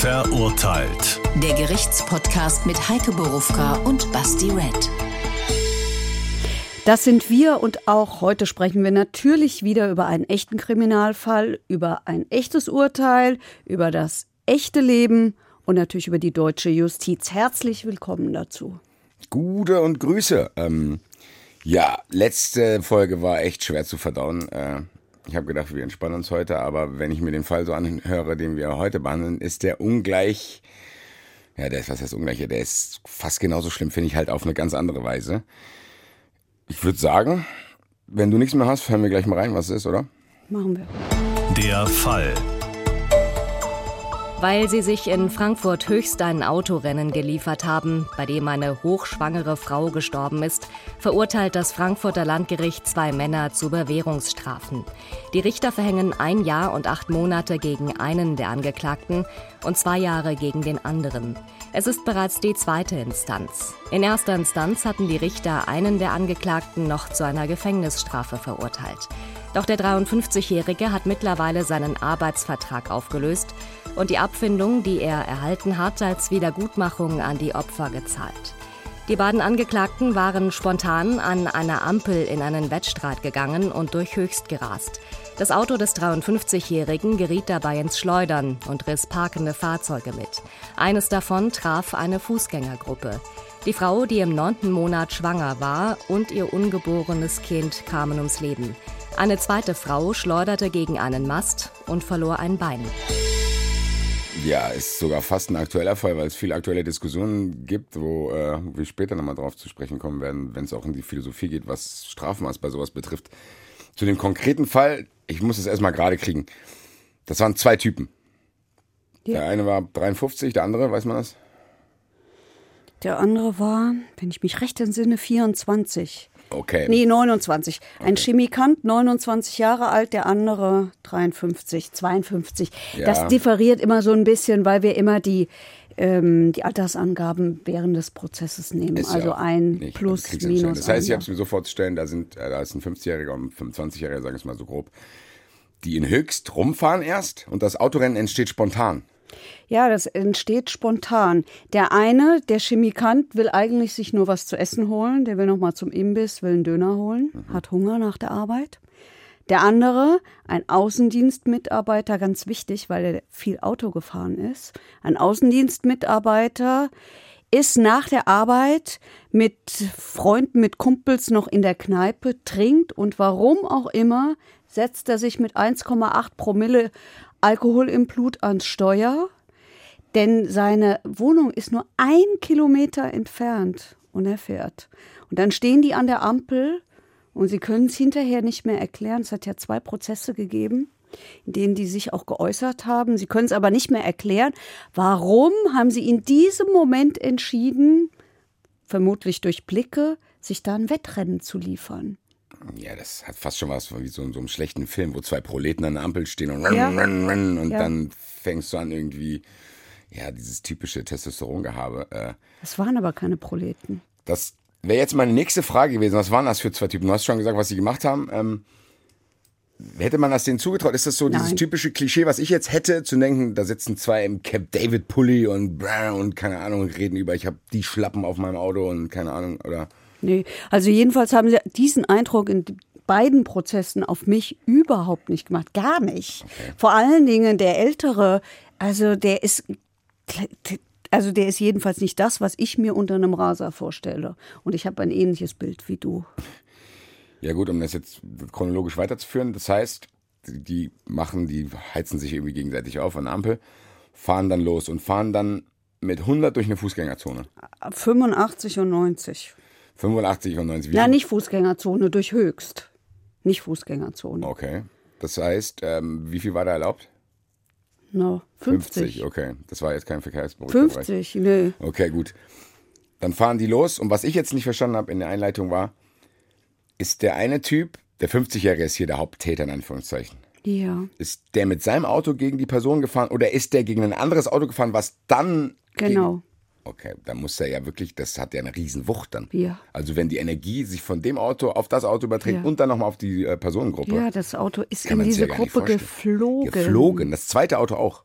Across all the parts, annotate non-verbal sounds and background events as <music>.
Verurteilt. Der Gerichtspodcast mit Heike Borufka und Basti Red. Das sind wir und auch heute sprechen wir natürlich wieder über einen echten Kriminalfall, über ein echtes Urteil, über das echte Leben und natürlich über die deutsche Justiz. Herzlich willkommen dazu. Gute und Grüße. Ähm, ja, letzte Folge war echt schwer zu verdauen. Äh, ich habe gedacht, wir entspannen uns heute, aber wenn ich mir den Fall so anhöre, den wir heute behandeln, ist der ungleich. Ja, der ist, was heißt ungleich? Der ist fast genauso schlimm, finde ich halt auf eine ganz andere Weise. Ich würde sagen, wenn du nichts mehr hast, hören wir gleich mal rein, was es ist, oder? Machen wir. Der Fall. Weil sie sich in Frankfurt höchst ein Autorennen geliefert haben, bei dem eine hochschwangere Frau gestorben ist, verurteilt das Frankfurter Landgericht zwei Männer zu Bewährungsstrafen. Die Richter verhängen ein Jahr und acht Monate gegen einen der Angeklagten und zwei Jahre gegen den anderen. Es ist bereits die zweite Instanz. In erster Instanz hatten die Richter einen der Angeklagten noch zu einer Gefängnisstrafe verurteilt. Doch der 53-Jährige hat mittlerweile seinen Arbeitsvertrag aufgelöst und die Abfindung, die er erhalten hat, als Wiedergutmachung an die Opfer gezahlt. Die beiden Angeklagten waren spontan an einer Ampel in einen Wettstreit gegangen und durch Höchst gerast. Das Auto des 53-Jährigen geriet dabei ins Schleudern und riss parkende Fahrzeuge mit. Eines davon traf eine Fußgängergruppe. Die Frau, die im neunten Monat schwanger war, und ihr ungeborenes Kind kamen ums Leben. Eine zweite Frau schleuderte gegen einen Mast und verlor ein Bein. Ja, ist sogar fast ein aktueller Fall, weil es viele aktuelle Diskussionen gibt, wo äh, wir später nochmal drauf zu sprechen kommen werden, wenn es auch in die Philosophie geht, was Strafmaß bei sowas betrifft. Zu dem konkreten Fall, ich muss es erstmal gerade kriegen. Das waren zwei Typen. Ja. Der eine war 53, der andere, weiß man das? Der andere war, wenn ich mich recht entsinne, 24. Okay. Nee, 29. Ein okay. Chemikant, 29 Jahre alt, der andere 53, 52. Ja. Das differiert immer so ein bisschen, weil wir immer die, ähm, die Altersangaben während des Prozesses nehmen. Ist also ja ein nicht, Plus, Minus. Das heißt, ich habe es mir so vorzustellen, da, sind, äh, da ist ein 50-Jähriger und ein 25-Jähriger, sagen wir es mal so grob, die in Höchst rumfahren erst und das Autorennen entsteht spontan. Ja, das entsteht spontan. Der eine, der Chemikant, will eigentlich sich nur was zu essen holen. Der will noch mal zum Imbiss, will einen Döner holen, mhm. hat Hunger nach der Arbeit. Der andere, ein Außendienstmitarbeiter, ganz wichtig, weil er viel Auto gefahren ist. Ein Außendienstmitarbeiter ist nach der Arbeit mit Freunden, mit Kumpels noch in der Kneipe, trinkt und warum auch immer setzt er sich mit 1,8 Promille Alkohol im Blut ans Steuer, denn seine Wohnung ist nur ein Kilometer entfernt und er fährt. Und dann stehen die an der Ampel und sie können es hinterher nicht mehr erklären. Es hat ja zwei Prozesse gegeben, in denen die sich auch geäußert haben. Sie können es aber nicht mehr erklären. Warum haben sie in diesem Moment entschieden, vermutlich durch Blicke, sich da ein Wettrennen zu liefern? Ja, das hat fast schon was wie so in so einem schlechten Film, wo zwei Proleten an der Ampel stehen und, ja. und ja. dann fängst du an irgendwie, ja, dieses typische Testosterongehabe. Äh, das waren aber keine Proleten. Das wäre jetzt meine nächste Frage gewesen. Was waren das für zwei Typen? Du hast schon gesagt, was sie gemacht haben. Ähm, Hätte man das denen zugetraut? Ist das so Nein. dieses typische Klischee, was ich jetzt hätte, zu denken, da sitzen zwei im Cap David Pulli und und keine Ahnung reden über, ich habe die Schlappen auf meinem Auto und keine Ahnung, oder? Nee, also jedenfalls haben sie diesen Eindruck in beiden Prozessen auf mich überhaupt nicht gemacht. Gar nicht. Okay. Vor allen Dingen der Ältere, also der ist, also der ist jedenfalls nicht das, was ich mir unter einem Raser vorstelle. Und ich habe ein ähnliches Bild wie du. Ja gut, um das jetzt chronologisch weiterzuführen, das heißt, die machen, die heizen sich irgendwie gegenseitig auf an der Ampel, fahren dann los und fahren dann mit 100 durch eine Fußgängerzone. 85 und 90. 85 und 90. Ja, nicht Fußgängerzone, durch Höchst. Nicht Fußgängerzone. Okay. Das heißt, ähm, wie viel war da erlaubt? No, 50. 50, okay. Das war jetzt kein Verkehrsbruch. 50, nee. Okay, gut. Dann fahren die los. Und was ich jetzt nicht verstanden habe in der Einleitung war, ist der eine Typ, der 50-Jährige ist hier der Haupttäter in Anführungszeichen. Ja. Ist der mit seinem Auto gegen die Person gefahren oder ist der gegen ein anderes Auto gefahren, was dann. Genau. Okay, dann muss er ja wirklich, das hat ja eine Riesenwucht dann. Ja. Also wenn die Energie sich von dem Auto auf das Auto überträgt ja. und dann nochmal auf die äh, Personengruppe. Ja, das Auto ist in diese Gruppe geflogen. Geflogen, das zweite Auto auch.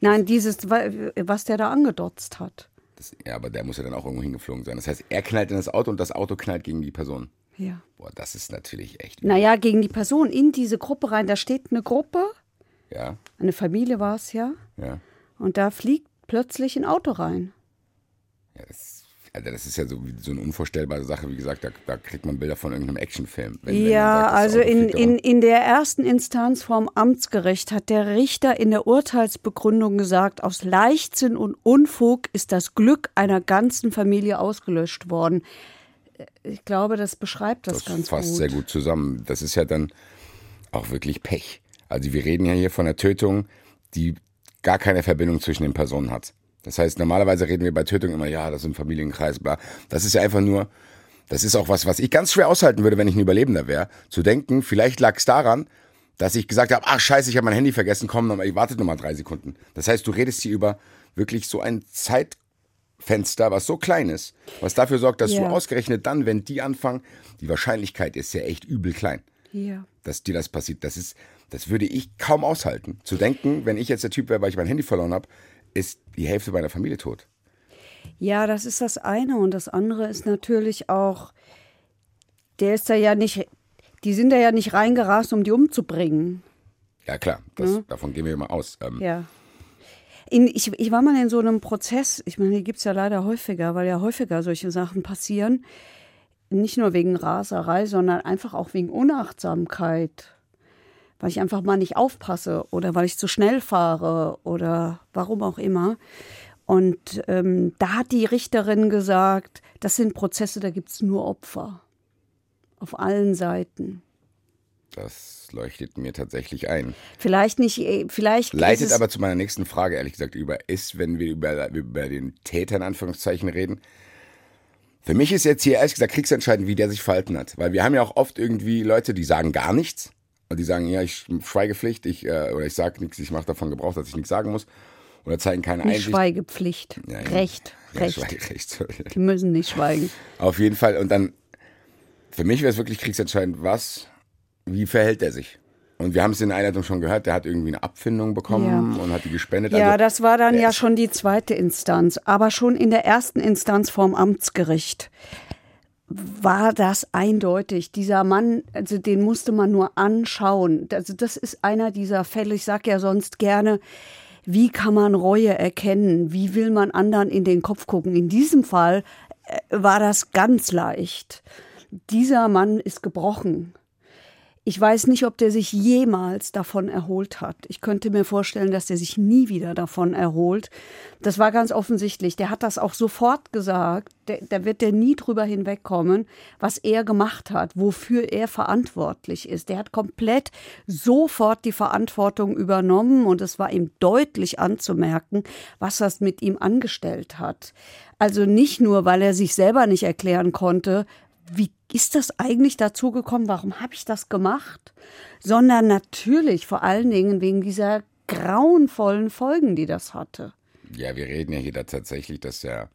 Nein, dieses, was der da angedotzt hat. Das, ja, aber der muss ja dann auch irgendwo hingeflogen sein. Das heißt, er knallt in das Auto und das Auto knallt gegen die Person. Ja. Boah, das ist natürlich echt. Naja, gegen die Person in diese Gruppe rein. Da steht eine Gruppe, Ja, eine Familie war es ja, ja. und da fliegt plötzlich ein Auto rein. ja das, Alter, das ist ja so, so eine unvorstellbare Sache. Wie gesagt, da, da kriegt man Bilder von irgendeinem Actionfilm. Wenn- wenn ja, sagt, das also in, in, in der ersten Instanz vorm Amtsgericht hat der Richter in der Urteilsbegründung gesagt, aus Leichtsinn und Unfug ist das Glück einer ganzen Familie ausgelöscht worden. Ich glaube, das beschreibt das, Das ganz fasst gut. sehr gut zusammen. Das ist ja dann auch wirklich Pech. Also wir reden ja hier von einer Tötung, die gar keine Verbindung zwischen den Personen hat. Das heißt, normalerweise reden wir bei Tötung immer, ja, das ist ein Familienkreis, bla. Das ist ja einfach nur, das ist auch was, was ich ganz schwer aushalten würde, wenn ich ein Überlebender wäre. Zu denken, vielleicht lag es daran, dass ich gesagt habe, ach scheiße, ich habe mein Handy vergessen, komm, ich warte noch mal drei Sekunden. Das heißt, du redest hier über wirklich so ein Zeitfenster, was so klein ist, was dafür sorgt, dass Ja. du ausgerechnet dann, wenn die anfangen, die Wahrscheinlichkeit ist ja echt übel klein, Ja. dass dir das passiert. Das ist, das würde ich kaum aushalten. Zu denken, wenn ich jetzt der Typ wäre, weil ich mein Handy verloren habe, ist die Hälfte meiner Familie tot. Ja, das ist das eine. Und das andere ist natürlich auch, der ist da ja nicht, die sind da ja nicht reingerast, um die umzubringen. Ja klar, das, davon gehen wir mal aus. Ähm, Ja. In, ich, ich war mal in so einem Prozess, ich meine, die gibt es ja leider häufiger, weil ja häufiger solche Sachen passieren. Nicht nur wegen Raserei, sondern einfach auch wegen Unachtsamkeit. Weil ich einfach mal nicht aufpasse oder weil ich zu schnell fahre oder warum auch immer. Und ähm, da hat die Richterin gesagt, das sind Prozesse, da gibt es nur Opfer. Auf allen Seiten. Das leuchtet mir tatsächlich ein. Vielleicht nicht, äh, vielleicht. Leitet aber zu meiner nächsten Frage, ehrlich gesagt, über ist, wenn wir über, über den Täter in Anführungszeichen reden. Für mich ist jetzt hier ehrlich gesagt kriegsentscheidend, wie der sich verhalten hat. Weil wir haben ja auch oft irgendwie Leute, die sagen gar nichts. Die sagen, ja, ich Schweigepflicht, ich, äh, oder ich sage nichts, ich mache davon Gebrauch, dass ich nichts sagen muss. Oder zeigen keine Nicht Einsicht. Schweigepflicht. Ja, ja. Recht. Ja, Recht. Schweigerecht. sorry. Die müssen nicht schweigen. Auf jeden Fall. Und dann, für mich wäre es wirklich kriegsentscheidend, was, wie verhält er sich? Und wir haben es in der Einleitung schon gehört, der hat irgendwie eine Abfindung bekommen und hat die gespendet. Ja, also, das war dann ja schon die zweite Instanz. Aber schon in der ersten Instanz vorm Amtsgericht war das eindeutig. Dieser Mann, also den musste man nur anschauen. Also das ist einer dieser Fälle. Ich sage ja sonst gerne, wie kann man Reue erkennen? Wie will man anderen in den Kopf gucken? In diesem Fall äh, war das ganz leicht. Dieser Mann ist gebrochen. Ich weiß nicht, ob der sich jemals davon erholt hat. Ich könnte mir vorstellen, dass der sich nie wieder davon erholt. Das war ganz offensichtlich. Der hat das auch sofort gesagt. Da wird der nie drüber hinwegkommen, was er gemacht hat, wofür er verantwortlich ist. Der hat komplett sofort die Verantwortung übernommen und es war ihm deutlich anzumerken, was das mit ihm angestellt hat. Also nicht nur, weil er sich selber nicht erklären konnte, wie ist das eigentlich dazu gekommen? Warum habe ich das gemacht? Sondern natürlich vor allen Dingen wegen dieser grauenvollen Folgen, die das hatte. Ja, wir reden ja hier da tatsächlich, dass er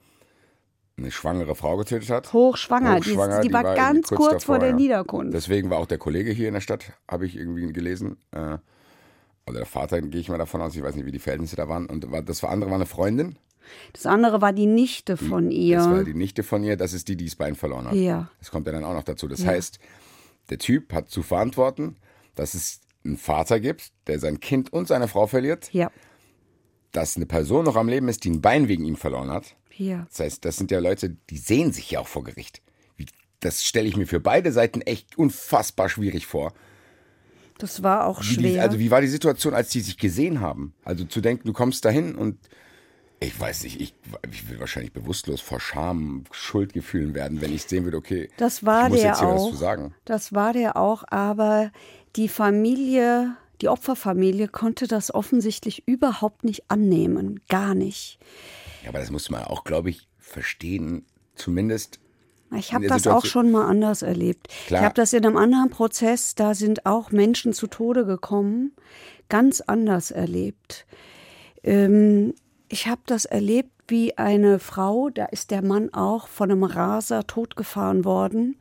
eine schwangere Frau getötet hat. Hochschwanger, die, Hochschwanger, die, war irgendwie ganz kurz, davor, vor der ja. Niederkunft. Deswegen war auch der Kollege hier in der Stadt, habe ich irgendwie gelesen. Äh, oder der Vater, gehe ich mal davon aus. Ich weiß nicht, wie die Verhältnisse da waren. Und war- das war andere war eine Freundin. Das andere war die Nichte von ihr. Das war die Nichte von ihr. Das ist die, die das Bein verloren hat. Ja. Das kommt ja dann auch noch dazu. Das Ja. heißt, der Typ hat zu verantworten, dass es einen Vater gibt, der sein Kind und seine Frau verliert, ja, dass eine Person noch am Leben ist, die ein Bein wegen ihm verloren hat. ja. Das heißt, das sind ja Leute, die sehen sich ja auch vor Gericht. Das stelle ich mir für beide Seiten echt unfassbar schwierig vor. Das war auch Wie die, schwer. also wie war die Situation, als die sich gesehen haben? Also zu denken, du kommst dahin und ich weiß nicht, ich, ich will wahrscheinlich bewusstlos vor Scham, Schuldgefühlen werden, wenn ich sehen würde, okay, Das war ich muss der jetzt hier was auch. zu sagen. Das war der auch, aber die Familie, die Opferfamilie konnte das offensichtlich überhaupt nicht annehmen. Gar nicht. Ja, aber das muss man auch, glaube ich, verstehen. Zumindest Ich habe das auch Situation- schon mal anders erlebt. Klar. Ich habe das in einem anderen Prozess, da sind auch Menschen zu Tode gekommen, ganz anders erlebt. Ähm, ich habe das erlebt, wie eine Frau, da ist der Mann auch von einem Raser totgefahren worden,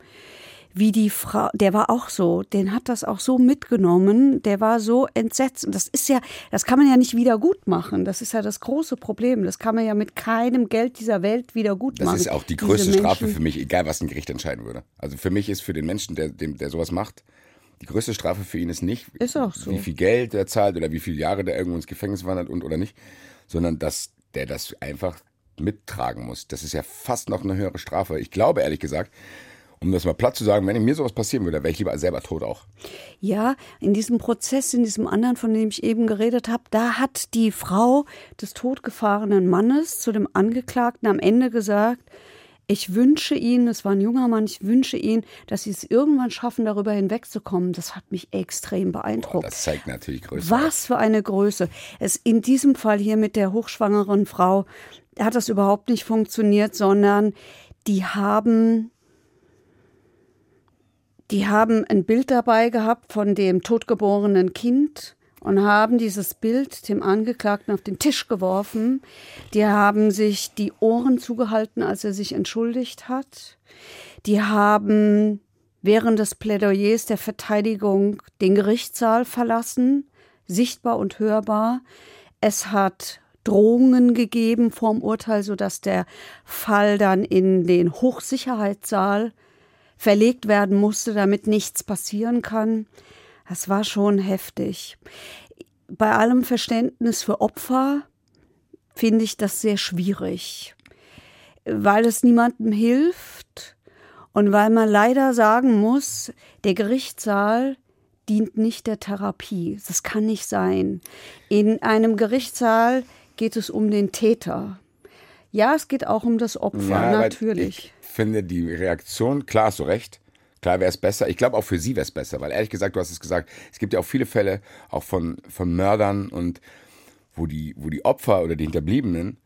wie die Frau, der war auch so, den hat das auch so mitgenommen, der war so entsetzt. Und das ist ja, das kann man ja nicht wieder gut machen. Das ist ja das große Problem. Das kann man ja mit keinem Geld dieser Welt wieder gut das machen. Das ist auch die größte Strafe für mich, egal was ein Gericht entscheiden würde. Also für mich ist für den Menschen, der, der, der sowas macht, die größte Strafe für ihn ist nicht, ist so. wie viel Geld er zahlt oder wie viele Jahre der irgendwo ins Gefängnis wandert und oder nicht, sondern dass der das einfach mittragen muss. Das ist ja fast noch eine höhere Strafe. Ich glaube ehrlich gesagt, um das mal platt zu sagen, wenn mir sowas passieren würde, wäre ich lieber selber tot auch. Ja, in diesem Prozess, in diesem anderen, von dem ich eben geredet habe, da hat die Frau des totgefahrenen Mannes zu dem Angeklagten am Ende gesagt, ich wünsche Ihnen, es war ein junger Mann, ich wünsche Ihnen, dass Sie es irgendwann schaffen, darüber hinwegzukommen. Das hat mich extrem beeindruckt. Boah, das zeigt natürlich Größe. Was für eine Größe. Es in diesem Fall hier mit der hochschwangeren Frau hat das überhaupt nicht funktioniert, sondern die haben die haben ein Bild dabei gehabt von dem totgeborenen Kind und haben dieses Bild dem Angeklagten auf den Tisch geworfen. Die haben sich die Ohren zugehalten, als er sich entschuldigt hat. Die haben während des Plädoyers der Verteidigung den Gerichtssaal verlassen, sichtbar und hörbar. Es hat Drohungen gegeben vorm Urteil, sodass der Fall dann in den Hochsicherheitssaal verlegt werden musste, damit nichts passieren kann. Das war schon heftig. Bei allem Verständnis für Opfer finde ich das sehr schwierig, weil es niemandem hilft und weil man leider sagen muss, der Gerichtssaal dient nicht der Therapie. Das kann nicht sein. In einem Gerichtssaal geht es um den Täter. Ja, es geht auch um das Opfer, ja, natürlich finde die Reaktion, klar, du recht. Klar wäre es besser. Ich glaube auch für sie wäre es besser, weil ehrlich gesagt, du hast es gesagt, es gibt ja auch viele Fälle auch von, von Mördern und wo die, wo die Opfer oder die Hinterbliebenen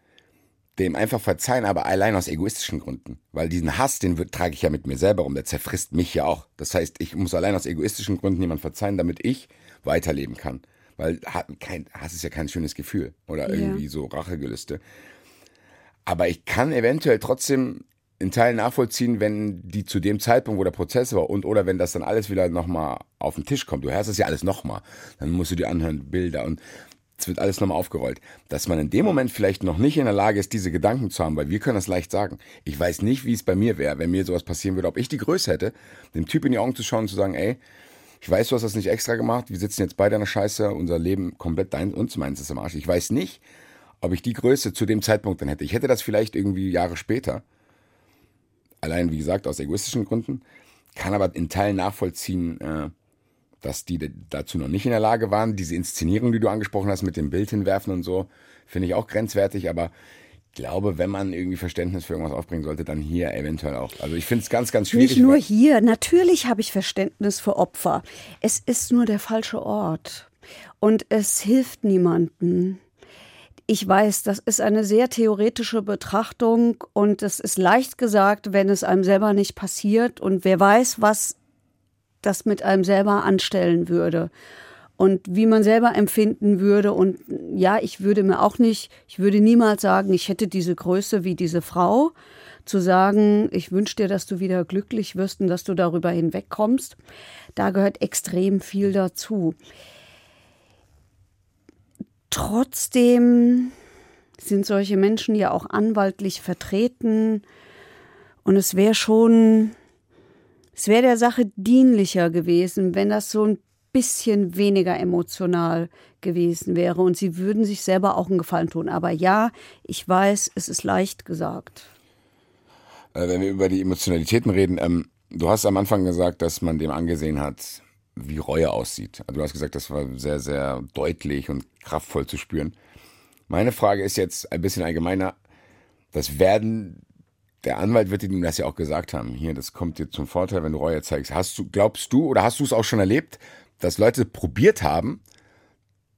dem einfach verzeihen, aber allein aus egoistischen Gründen. Weil diesen Hass, den trage ich ja mit mir selber um, der zerfrisst mich ja auch. Das heißt, ich muss allein aus egoistischen Gründen jemand verzeihen, damit ich weiterleben kann. Weil Hass ist ja kein schönes Gefühl oder irgendwie ja. so Rachegelüste. Aber ich kann eventuell trotzdem in Teilen nachvollziehen, wenn die zu dem Zeitpunkt, wo der Prozess war und oder wenn das dann alles wieder nochmal auf den Tisch kommt. Du hörst das ja alles nochmal. Dann musst du dir anhören, Bilder und es wird alles nochmal aufgerollt. Dass man in dem Moment vielleicht noch nicht in der Lage ist, diese Gedanken zu haben, weil wir können das leicht sagen. Ich weiß nicht, wie es bei mir wäre, wenn mir sowas passieren würde, ob ich die Größe hätte, dem Typ in die Augen zu schauen und zu sagen, ey, ich weiß, du hast das nicht extra gemacht, wir sitzen jetzt beide in der Scheiße, unser Leben komplett dein und meins ist im Arsch. Ich weiß nicht, ob ich die Größe zu dem Zeitpunkt dann hätte. Ich hätte das vielleicht irgendwie Jahre später allein wie gesagt aus egoistischen Gründen, kann aber in Teilen nachvollziehen, äh, dass die dazu noch nicht in der Lage waren. Diese Inszenierung, die du angesprochen hast mit dem Bild hinwerfen und so, finde ich auch grenzwertig, aber ich glaube, wenn man irgendwie Verständnis für irgendwas aufbringen sollte, dann hier eventuell auch. Also ich finde es ganz, ganz schwierig. Nicht nur hier. Natürlich habe ich Verständnis für Opfer. Es ist nur der falsche Ort. Und es hilft niemandem. Ich weiß, das ist eine sehr theoretische Betrachtung und es ist leicht gesagt, wenn es einem selber nicht passiert und wer weiß, was das mit einem selber anstellen würde und wie man selber empfinden würde. Und ja, ich würde mir auch nicht, ich würde niemals sagen, ich hätte diese Größe wie diese Frau. Zu sagen, ich wünsche dir, dass du wieder glücklich wirst und dass du darüber hinwegkommst, da gehört extrem viel dazu. Trotzdem sind solche Menschen ja auch anwaltlich vertreten und es wäre schon, es wäre der Sache dienlicher gewesen, wenn das so ein bisschen weniger emotional gewesen wäre und sie würden sich selber auch einen Gefallen tun. Aber ja, ich weiß, es ist leicht gesagt. Äh, wenn wir über die Emotionalitäten reden, ähm, du hast am Anfang gesagt, dass man dem angesehen hat, wie Reue aussieht. Also du hast gesagt, das war sehr, sehr deutlich und kraftvoll zu spüren. Meine Frage ist jetzt ein bisschen allgemeiner. Das werden, der Anwalt wird Ihnen das ja auch gesagt haben. Hier, das kommt dir zum Vorteil, wenn du Reue zeigst. Hast du, glaubst du oder hast du es auch schon erlebt, dass Leute probiert haben,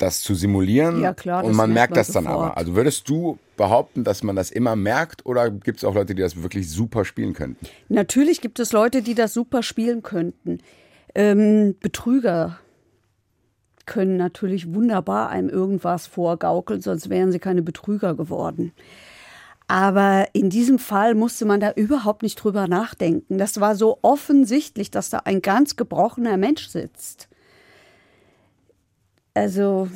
das zu simulieren ja, klar, und man merkt, man das sofort. dann aber. Also würdest du behaupten, dass man das immer merkt oder gibt es auch Leute, die das wirklich super spielen könnten? Natürlich gibt es Leute, die das super spielen könnten. Ähm, Betrüger können natürlich wunderbar einem irgendwas vorgaukeln, sonst wären sie keine Betrüger geworden. Aber in diesem Fall musste man da überhaupt nicht drüber nachdenken. Das war so offensichtlich, dass da ein ganz gebrochener Mensch sitzt. Also,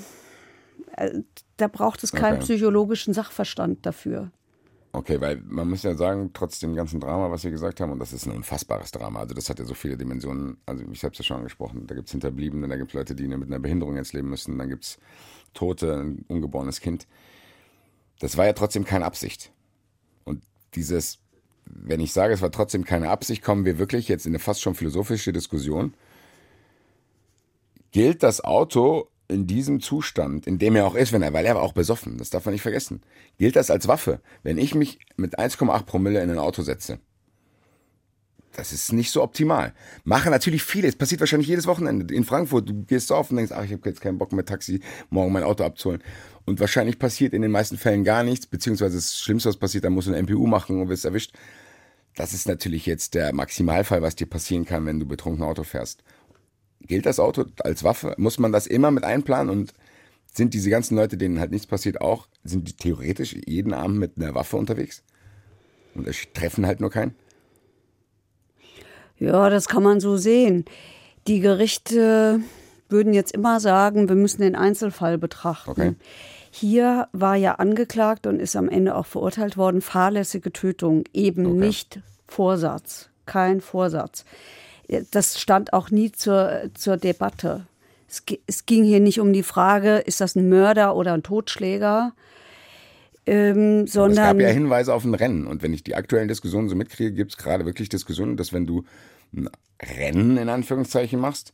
äh, da braucht es keinen Okay. psychologischen Sachverstand dafür. Okay, weil man muss ja sagen, trotz dem ganzen Drama, was wir gesagt haben, und das ist ein unfassbares Drama, also das hat ja so viele Dimensionen, also ich habe es ja schon angesprochen, da gibt es Hinterbliebene, da gibt es Leute, die mit einer Behinderung jetzt leben müssen, dann gibt es Tote, ein ungeborenes Kind. Das war ja trotzdem keine Absicht. Und dieses, wenn ich sage, es war trotzdem keine Absicht, kommen wir wirklich jetzt in eine fast schon philosophische Diskussion. Gilt das Auto in diesem Zustand, in dem er auch ist, wenn er, weil er war auch besoffen, das darf man nicht vergessen, gilt das als Waffe. Wenn ich mich mit 1,8 Promille in ein Auto setze, das ist nicht so optimal. Machen natürlich viele, es passiert wahrscheinlich jedes Wochenende. In Frankfurt, du gehst auf und denkst, ach, ich habe jetzt keinen Bock mehr Taxi, morgen mein Auto abzuholen. Und wahrscheinlich passiert in den meisten Fällen gar nichts, beziehungsweise das Schlimmste, was passiert, dann musst du eine MPU machen und wirst erwischt. Das ist natürlich jetzt der Maximalfall, was dir passieren kann, wenn du betrunken Auto fährst. Gilt das Auto als Waffe? Muss man das immer mit einplanen? Und sind diese ganzen Leute, denen halt nichts passiert, auch, sind die theoretisch jeden Abend mit einer Waffe unterwegs? Und es treffen halt nur keinen? Ja, das kann man so sehen. Die Gerichte würden jetzt immer sagen, wir müssen den Einzelfall betrachten. Okay. Hier war ja angeklagt und ist am Ende auch verurteilt worden, fahrlässige Tötung, eben Okay. nicht Vorsatz, kein Vorsatz. Das stand auch nie zur, zur Debatte. Es, es ging hier nicht um die Frage, ist das ein Mörder oder ein Totschläger, ähm, Aber es sondern gab ja Hinweise auf ein Rennen. Und wenn ich die aktuellen Diskussionen so mitkriege, gibt es gerade wirklich Diskussionen, dass wenn du ein Rennen in Anführungszeichen machst,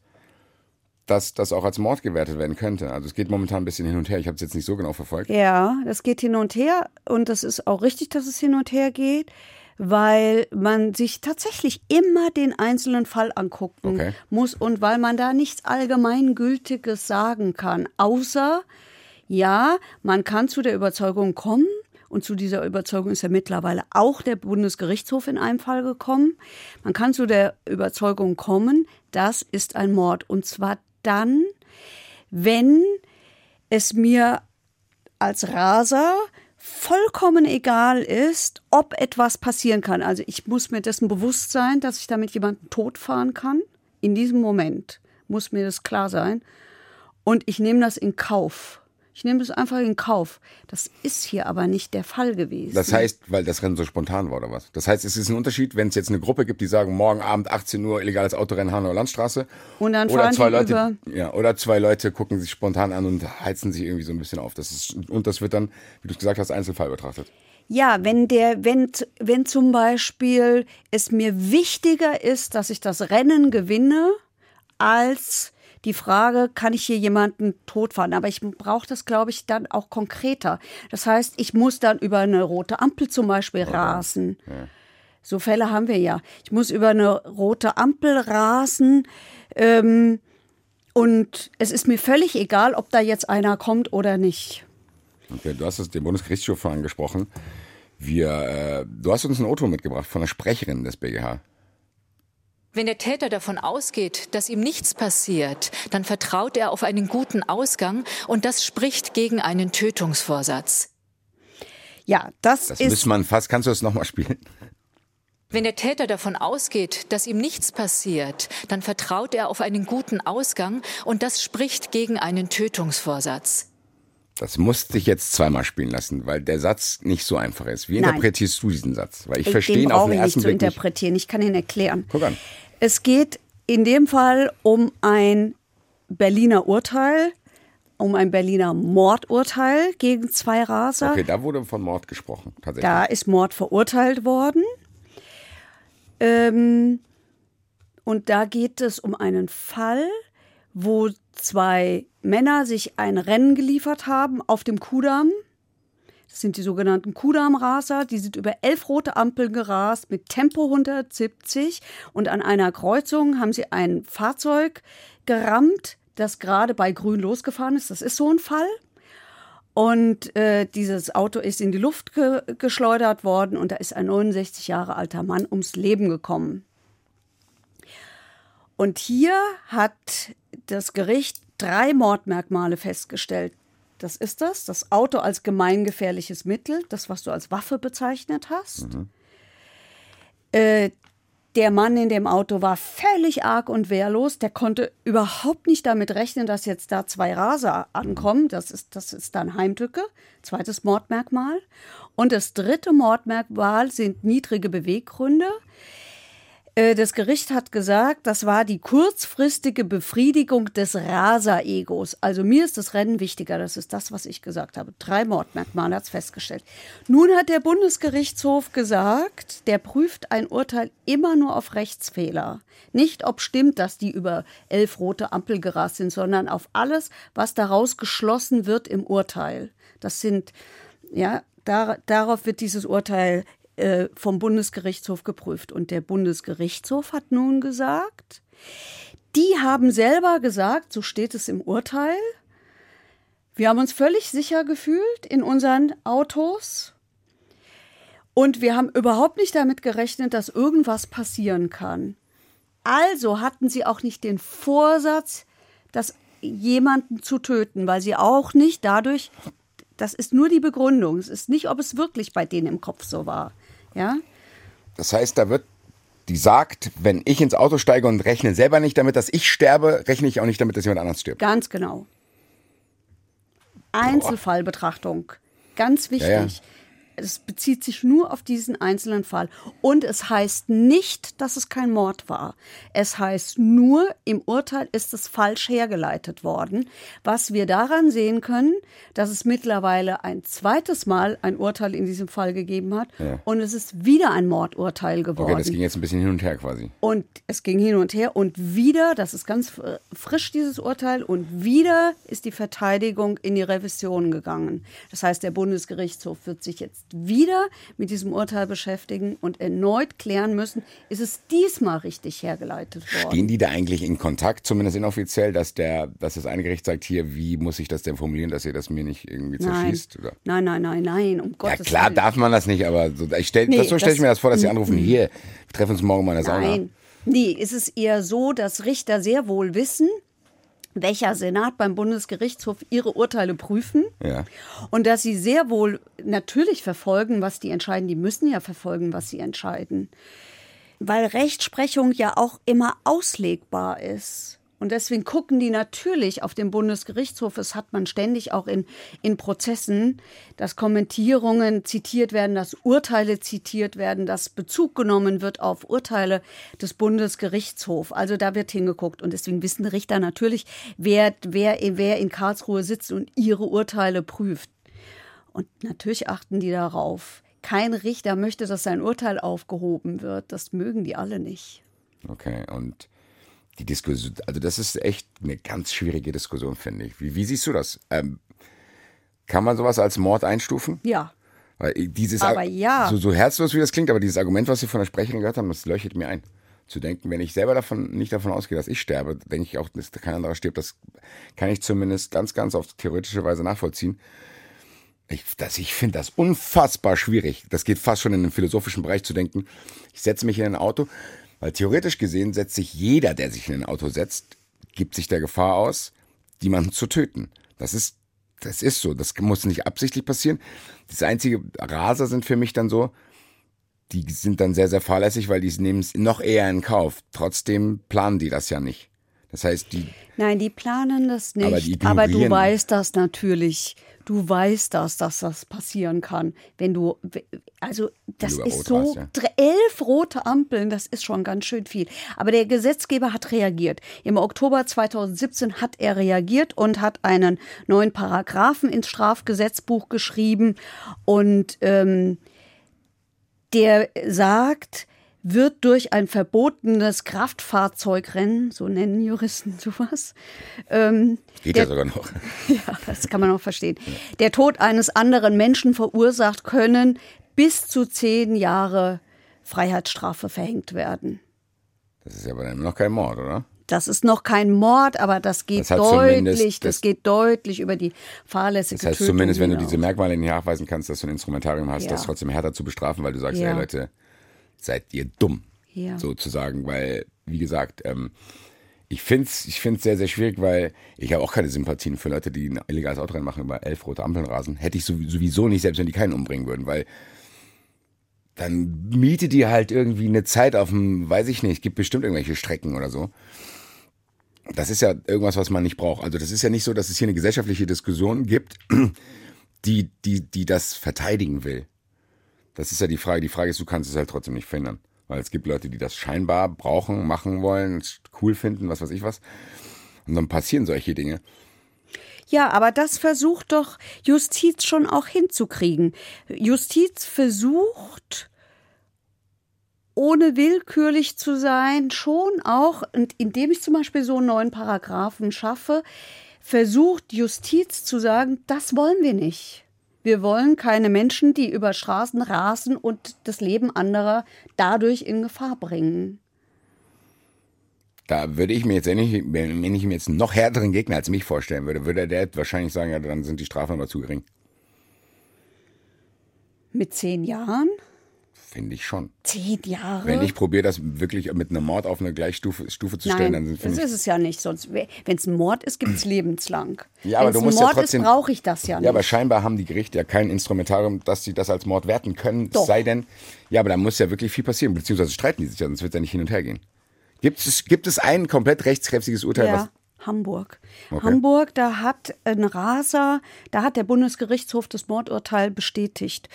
dass das auch als Mord gewertet werden könnte. Also es geht momentan ein bisschen hin und her. Ich habe es jetzt nicht so genau verfolgt. Ja, das geht hin und her und das ist auch richtig, dass es hin und her geht, weil man sich tatsächlich immer den einzelnen Fall angucken Okay. muss und weil man da nichts Allgemeingültiges sagen kann, außer, ja, man kann zu der Überzeugung kommen, und zu dieser Überzeugung ist ja mittlerweile auch der Bundesgerichtshof in einem Fall gekommen. Man kann zu der Überzeugung kommen, das ist ein Mord. Und zwar dann, wenn es mir als Raser vollkommen egal ist, ob etwas passieren kann. Also ich muss mir dessen bewusst sein, dass ich damit jemanden totfahren kann. In diesem Moment muss mir das klar sein. Und ich nehme das in Kauf. Ich nehme das einfach in Kauf. Das ist hier aber nicht der Fall gewesen. Das heißt, weil das Rennen so spontan war oder was? Das heißt, es ist ein Unterschied, wenn es jetzt eine Gruppe gibt, die sagen, morgen Abend 18 Uhr illegales Autorennen Hanauer Landstraße. Und dann oder fahren zwei Leute, ja, oder zwei Leute gucken sich spontan an und heizen sich irgendwie so ein bisschen auf. Das ist, und das wird dann, wie du es gesagt hast, Einzelfall betrachtet. Ja, wenn der, wenn, wenn zum Beispiel es mir wichtiger ist, dass ich das Rennen gewinne, als die Frage, kann ich hier jemanden totfahren? Aber ich brauche das, glaube ich, dann auch konkreter. Das heißt, ich muss dann über eine rote Ampel zum Beispiel rasen. So Fälle haben wir ja. Ich muss über eine rote Ampel rasen. Ähm, und es ist mir völlig egal, ob da jetzt einer kommt oder nicht. Okay, du hast es den Bundesgerichtshof angesprochen. Wir, äh, du hast uns ein Auto mitgebracht von einer Sprecherin des BGH. Wenn der Täter davon ausgeht, dass ihm nichts passiert, dann vertraut er auf einen guten Ausgang und das spricht gegen einen Tötungsvorsatz. Ja, das, Das ist. müsste man fast, kannst du das nochmal spielen? Wenn der Täter davon ausgeht, dass ihm nichts passiert, dann vertraut er auf einen guten Ausgang und das spricht gegen einen Tötungsvorsatz. Das musste ich jetzt zweimal spielen lassen, weil der Satz nicht so einfach ist. Wie Nein. interpretierst du diesen Satz? Weil ich Den verstehe ihn auf brauche den ich nicht ersten zu Blick nicht. interpretieren. Ich kann ihn erklären. Guck an. Es geht in dem Fall um ein Berliner Urteil, um ein Berliner Mordurteil gegen zwei Raser. Okay, da wurde von Mord gesprochen, tatsächlich. Da ist Mord verurteilt worden. Ähm, und da geht es um einen Fall, wo zwei Männer sich ein Rennen geliefert haben auf dem Kudamm. Das sind die sogenannten Kudamm-Raser. Die sind über elf rote Ampeln gerast mit Tempo 170. Und an einer Kreuzung haben sie ein Fahrzeug gerammt, das gerade bei Grün losgefahren ist. Das ist so ein Fall. Und äh, dieses Auto ist in die Luft ge geschleudert worden und da ist ein 69 Jahre alter Mann ums Leben gekommen. Und hier hat das Gericht drei Mordmerkmale festgestellt. Das ist das. Das Auto als gemeingefährliches Mittel, das, was du als Waffe bezeichnet hast. Äh, der Mann in dem Auto war völlig arg und wehrlos. Der konnte überhaupt nicht damit rechnen, dass jetzt da zwei Raser ankommen. Das ist, das ist dann Heimtücke. Zweites Mordmerkmal. Und das dritte Mordmerkmal sind niedrige Beweggründe. Äh, Das Gericht hat gesagt, das war die kurzfristige Befriedigung des Raser-Egos. Also mir ist das Rennen wichtiger, das ist das, was ich gesagt habe. Drei Mordmerkmale hat es festgestellt. Nun hat der Bundesgerichtshof gesagt, der prüft ein Urteil immer nur auf Rechtsfehler. Nicht, ob stimmt, dass die über elf rote Ampel gerast sind, sondern auf alles, was daraus geschlossen wird im Urteil. Das sind, ja, dar darauf wird dieses Urteil äh, vom Bundesgerichtshof geprüft. Und der Bundesgerichtshof hat nun gesagt, die haben selber gesagt, so steht es im Urteil, wir haben uns völlig sicher gefühlt in unseren Autos und wir haben überhaupt nicht damit gerechnet, dass irgendwas passieren kann. Also hatten sie auch nicht den Vorsatz, das jemanden zu töten, weil sie auch nicht dadurch, das ist nur die Begründung, es ist nicht, ob es wirklich bei denen im Kopf so war. Ja? Das heißt, da wird, die sagt, wenn ich ins Auto steige und rechne selber nicht damit, dass ich sterbe, rechne ich auch nicht damit, dass jemand anderes stirbt. Ganz genau. Einzelfallbetrachtung. Ganz wichtig. Ja, ja. Es bezieht sich nur auf diesen einzelnen Fall. Und es heißt nicht, dass es kein Mord war. Es heißt nur, im Urteil ist es falsch hergeleitet worden. Was wir daran sehen können, dass es mittlerweile ein zweites Mal ein Urteil in diesem Fall gegeben hat. Ja. Und es ist wieder ein Mordurteil geworden. Okay, das ging jetzt ein bisschen hin und her quasi. Und es ging hin und her und wieder, das ist ganz fr- frisch dieses Urteil, und wieder ist die Verteidigung in die Revision gegangen. Das heißt, der Bundesgerichtshof wird sich jetzt wieder mit diesem Urteil beschäftigen und erneut klären müssen, ist es diesmal richtig hergeleitet worden. Stehen die da eigentlich in Kontakt, zumindest inoffiziell, dass der, dass das eine Gericht sagt, hier, wie muss ich das denn formulieren, dass ihr das mir nicht irgendwie Nein. zerschießt? Oder? nein, nein, nein, nein, um Ja Gottes klar Willen. darf man das nicht, aber so, ich stell, Nee, das, so stelle ich mir das vor, dass sie anrufen, hier, wir treffen uns morgen mal in der Sauna. Nein, nee, es ist eher so, dass Richter sehr wohl wissen, welcher Senat beim Bundesgerichtshof ihre Urteile prüfen. Ja. Und dass sie sehr wohl natürlich verfolgen, was die entscheiden. Die müssen ja verfolgen, was sie entscheiden. Weil Rechtsprechung ja auch immer auslegbar ist. Und deswegen gucken die natürlich auf den Bundesgerichtshof. Das hat man ständig auch in, in Prozessen, dass Kommentierungen zitiert werden, dass Urteile zitiert werden, dass Bezug genommen wird auf Urteile des Bundesgerichtshofs. Also da wird hingeguckt. Und deswegen wissen Richter natürlich, wer, wer, wer in Karlsruhe sitzt und ihre Urteile prüft. Und natürlich achten die darauf. Kein Richter möchte, dass sein Urteil aufgehoben wird. Das mögen die alle nicht. Okay, und die Diskussion, also das ist echt eine ganz schwierige Diskussion, finde ich. Wie, wie siehst du das? Ähm, kann man sowas als Mord einstufen? Ja, Weil dieses, Aber ja. so, so herzlos wie das klingt, aber dieses Argument, was wir von der Sprecherin gehört haben, das leuchtet mir ein. Zu denken, wenn ich selber davon nicht davon ausgehe, dass ich sterbe, denke ich auch, dass kein anderer stirbt. Das kann ich zumindest ganz, ganz auf theoretische Weise nachvollziehen. Ich, das, ich finde das unfassbar schwierig. Das geht fast schon in den philosophischen Bereich zu denken. Ich setze mich in ein Auto, weil theoretisch gesehen setzt sich jeder, der sich in ein Auto setzt, gibt sich der Gefahr aus, jemanden zu töten. Das ist, das ist so. Das muss nicht absichtlich passieren. Das einzige Raser sind für mich dann so, die sind dann sehr, sehr fahrlässig, weil die nehmen es noch eher in Kauf. Trotzdem planen die das ja nicht. Das heißt, die, Nein, die planen das nicht. Aber Aber, du weißt das natürlich. Du weißt das, dass das passieren kann. Wenn du, also das über ist so, warst, ja. elf rote Ampeln, das ist schon ganz schön viel. Aber der Gesetzgeber hat reagiert. Im Oktober 2017 hat er reagiert und hat einen neuen Paragraphen ins Strafgesetzbuch geschrieben und ähm, der sagt, wird durch ein verbotenes Kraftfahrzeugrennen, so nennen Juristen sowas, ähm, geht der, ja sogar noch. <laughs> ja, das kann man auch verstehen, der Tod eines anderen Menschen verursacht können bis zu zehn Jahre Freiheitsstrafe verhängt werden. Das ist ja aber dann noch kein Mord, oder? Das ist noch kein Mord, aber das geht Das deutlich, das, das- geht deutlich über die fahrlässige Das heißt Tötung zumindest, wenn du diese Merkmale nicht nachweisen kannst, dass du ein Instrumentarium hast, Ja. das trotzdem härter zu bestrafen, weil du sagst, Ja. ey Leute, seid ihr dumm, Ja. sozusagen, weil, wie gesagt, ähm, Ich finde es ich find's sehr, sehr schwierig, weil ich habe auch keine Sympathien für Leute, die ein illegales Autorennen machen, über elf rote Ampeln rasen. Hätte ich sowieso nicht, selbst wenn die keinen umbringen würden, weil dann miete die halt irgendwie eine Zeit auf dem, weiß ich nicht, gibt bestimmt irgendwelche Strecken oder so. Das ist ja irgendwas, was man nicht braucht. Also das ist ja nicht so, dass es hier eine gesellschaftliche Diskussion gibt, <clears throat> die, die, die das verteidigen will. Das ist ja die Frage. Die Frage ist, du kannst es halt trotzdem nicht verhindern. Weil es gibt Leute, die das scheinbar brauchen, machen wollen, cool finden, was weiß ich was. Und dann passieren solche Dinge. Ja, aber das versucht doch Justiz schon auch hinzukriegen. Justiz versucht, ohne willkürlich zu sein, schon auch, indem ich zum Beispiel so einen neuen Paragraphen schaffe, versucht Justiz zu sagen, das wollen wir nicht. Wir wollen keine Menschen, die über Straßen rasen und das Leben anderer dadurch in Gefahr bringen. Da würde ich mir jetzt, wenn ich, wenn ich mir jetzt einen noch härteren Gegner als mich vorstellen würde, würde der wahrscheinlich sagen, ja, dann sind die Strafen aber zu gering. Mit zehn Jahren? Finde ich schon. Zehn Jahre? Wenn ich probiere, das wirklich mit einem Mord auf eine Gleichstufe Stufe zu stellen, Nein, dann das ist es ja nicht. Sonst, wenn es ein Mord ist, gibt es <clears throat> lebenslang. Ja, aber Wenn's du musst Mord ja trotzdem, ist, brauche ich das ja nicht. Ja, aber scheinbar haben die Gerichte ja kein Instrumentarium, dass sie das als Mord werten können. Doch. Sei denn, ja, aber da muss ja wirklich viel passieren, beziehungsweise streiten die sich ja, sonst wird es ja nicht hin und her gehen. Gibt es, gibt es ein komplett rechtskräftiges Urteil, ja. was Hamburg. Okay. Hamburg, da hat ein Raser, da hat der Bundesgerichtshof das Mordurteil bestätigt.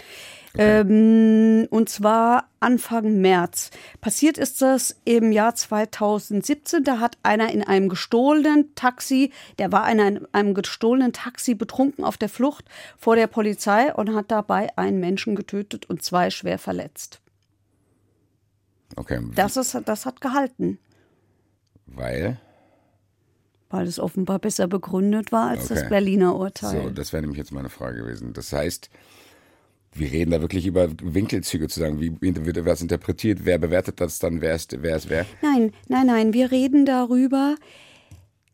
Ähm, und zwar Anfang März. Passiert ist das im Jahr 2017. Da hat einer in einem gestohlenen Taxi, der war in einem, einem gestohlenen Taxi betrunken auf der Flucht vor der Polizei und hat dabei einen Menschen getötet und zwei schwer verletzt. Okay, Das, ist, das hat gehalten, weil weil es offenbar besser begründet war als das Okay. Berliner Urteil. So, das wäre nämlich jetzt meine Frage gewesen. Das heißt, wir reden da wirklich über Winkelzüge zu sagen, wie wird was interpretiert, wer bewertet das dann, wer ist wer? Ist wer? Nein, nein, nein, wir reden darüber,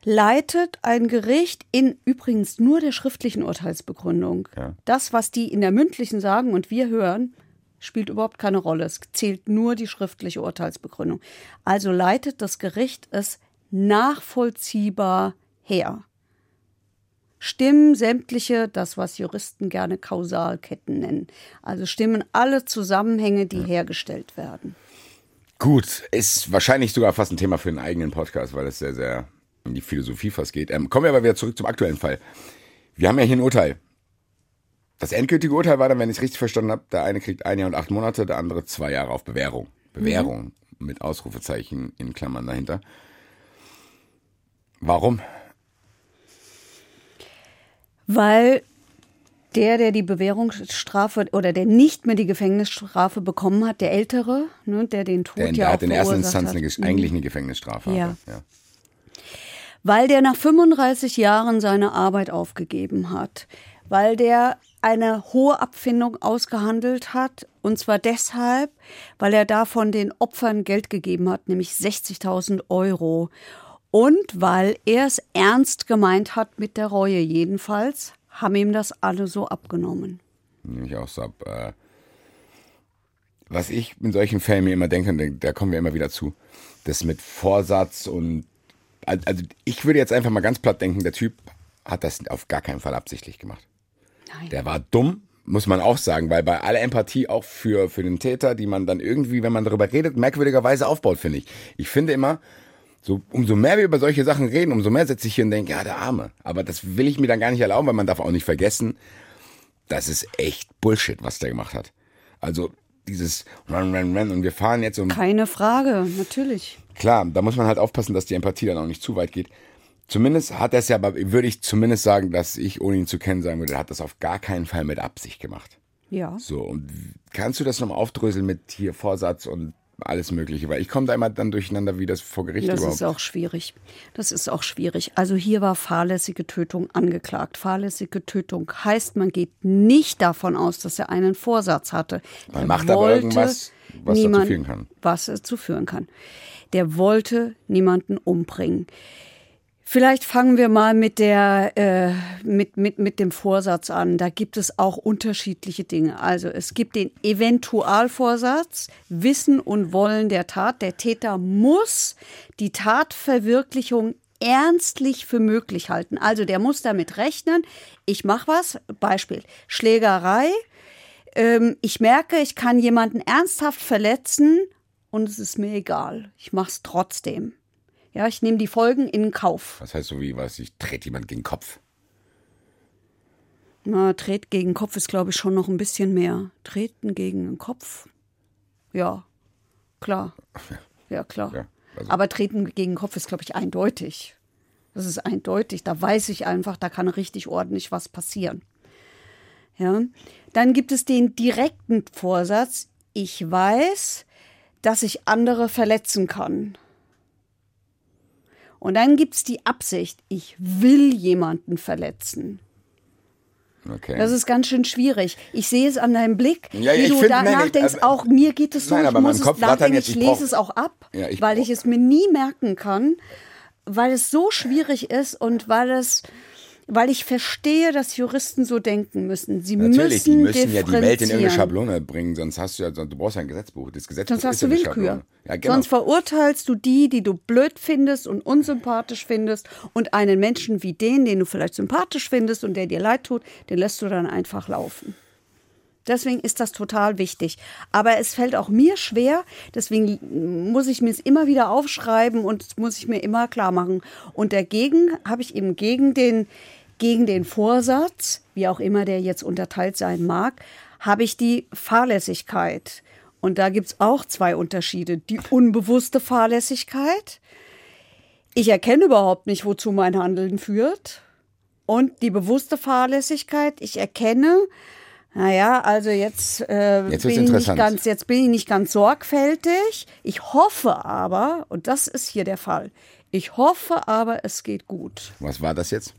leitet ein Gericht in übrigens nur der schriftlichen Urteilsbegründung. Ja. Das, was die in der mündlichen sagen und wir hören, spielt überhaupt keine Rolle. Es zählt nur die schriftliche Urteilsbegründung. Also leitet das Gericht es nachvollziehbar her. Stimmen sämtliche, das was Juristen gerne Kausalketten nennen. Also stimmen alle Zusammenhänge, die hergestellt werden. Gut, ist wahrscheinlich sogar fast ein Thema für einen eigenen Podcast, weil es sehr, sehr in die Philosophie fast geht. Ähm, kommen wir aber wieder zurück zum aktuellen Fall. Wir haben ja hier ein Urteil. Das endgültige Urteil war dann, wenn ich es richtig verstanden habe, der eine kriegt ein Jahr und acht Monate, der andere zwei Jahre auf Bewährung. Bewährung mit Ausrufezeichen in Klammern dahinter. Warum? Weil der, der die Bewährungsstrafe oder der nicht mehr die Gefängnisstrafe bekommen hat, der Ältere, ne, der den Tod Der, ja der auch hat in erster Instanz hat. eine, Ges- eigentlich eine Gefängnisstrafe. Ja. hatte. ja. Weil der nach 35 Jahren seine Arbeit aufgegeben hat. Weil der eine hohe Abfindung ausgehandelt hat. Und zwar deshalb, weil er davon den Opfern Geld gegeben hat, nämlich 60.000 Euro. Und weil er es ernst gemeint hat mit der Reue jedenfalls, haben ihm das alle so abgenommen. Ich auch so ab. Äh, was ich in solchen Fällen mir immer denke, und da- da kommen wir immer wieder zu, das mit Vorsatz und also ich würde jetzt einfach mal ganz platt denken, der Typ hat das auf gar keinen Fall absichtlich gemacht. Nein. Der war dumm, muss man auch sagen, weil bei aller Empathie auch für, für den Täter, die man dann irgendwie, wenn man darüber redet, merkwürdigerweise aufbaut, finde ich. Ich finde immer, so, umso mehr wir über solche Sachen reden, umso mehr setze ich hier und denke, ja, der Arme. Aber das will ich mir dann gar nicht erlauben, weil man darf auch nicht vergessen, das ist echt Bullshit, was der gemacht hat. Also dieses Run, Run, Run und wir fahren jetzt um Keine Frage, natürlich. Klar, da muss man halt aufpassen, dass die Empathie dann auch nicht zu weit geht. Zumindest hat er es ja, aber würde ich zumindest sagen, dass ich, ohne ihn zu kennen, sagen würde, er hat das auf gar keinen Fall mit Absicht gemacht. Ja. So, und kannst du das nochmal aufdröseln mit hier Vorsatz und alles Mögliche? Weil ich komme da immer dann durcheinander, wie das vor Gericht Das überhaupt ist auch schwierig. Das ist auch schwierig. Also hier war fahrlässige Tötung angeklagt. Fahrlässige Tötung heißt, man geht nicht davon aus, dass er einen Vorsatz hatte. Man Er macht aber irgendwas, was dazu niemand- führen kann. Was dazu führen kann. Der wollte niemanden umbringen. Vielleicht fangen wir mal mit der äh, mit, mit, mit dem Vorsatz an. Da gibt es auch unterschiedliche Dinge. Also es gibt den Eventualvorsatz, Wissen und Wollen der Tat. Der Täter muss die Tatverwirklichung ernstlich für möglich halten. Also der muss damit rechnen, ich mache was, Beispiel Schlägerei, ähm, ich merke, ich kann jemanden ernsthaft verletzen und es ist mir egal. Ich mache es trotzdem. Ja, ich nehme die Folgen in Kauf. Was heißt so wie, was, ich trete jemand gegen den Kopf? Na, Tret gegen den Kopf ist, glaube ich, schon noch ein bisschen mehr. Treten gegen den Kopf. Ja, klar. Ja, klar. Ja, also. Aber Treten gegen den Kopf ist, glaube ich, eindeutig. Das ist eindeutig. Da weiß ich einfach, da kann richtig ordentlich was passieren. Ja. Dann gibt es den direkten Vorsatz. Ich weiß, dass ich andere verletzen kann. Und dann gibt es die Absicht, ich will jemanden verletzen. Okay. Das ist ganz schön schwierig. Ich sehe es an deinem Blick, ja, wie du find, da nachdenkst. Also, auch mir geht es so, nein, ich muss es nachdenken, ich lese es auch ab, ja, ich weil ich es mir nie merken kann, weil es so schwierig ist und weil es weil ich verstehe, dass Juristen so denken müssen. Sie Natürlich, müssen die müssen ja die Welt in irgendeine Schablone bringen, sonst hast du ja, du brauchst ja ein Gesetzbuch. Das Gesetzbuch sonst hast du Willkür. Ja, genau. Sonst verurteilst du die, die du blöd findest und unsympathisch findest und einen Menschen wie den, den du vielleicht sympathisch findest und der dir leid tut, den lässt du dann einfach laufen. Deswegen ist das total wichtig. Aber es fällt auch mir schwer, deswegen muss ich mir es immer wieder aufschreiben und muss ich mir immer klar machen. Und dagegen habe ich eben gegen den, gegen den Vorsatz, wie auch immer der jetzt unterteilt sein mag, habe ich die Fahrlässigkeit. Und da gibt es auch zwei Unterschiede. Die unbewusste Fahrlässigkeit. Ich erkenne überhaupt nicht, wozu mein Handeln führt. Und die bewusste Fahrlässigkeit. Ich erkenne, naja, also jetzt, äh, jetzt, bin ich nicht ganz, jetzt bin ich nicht ganz sorgfältig. Ich hoffe aber, und das ist hier der Fall, ich hoffe aber, es geht gut. Was war das jetzt?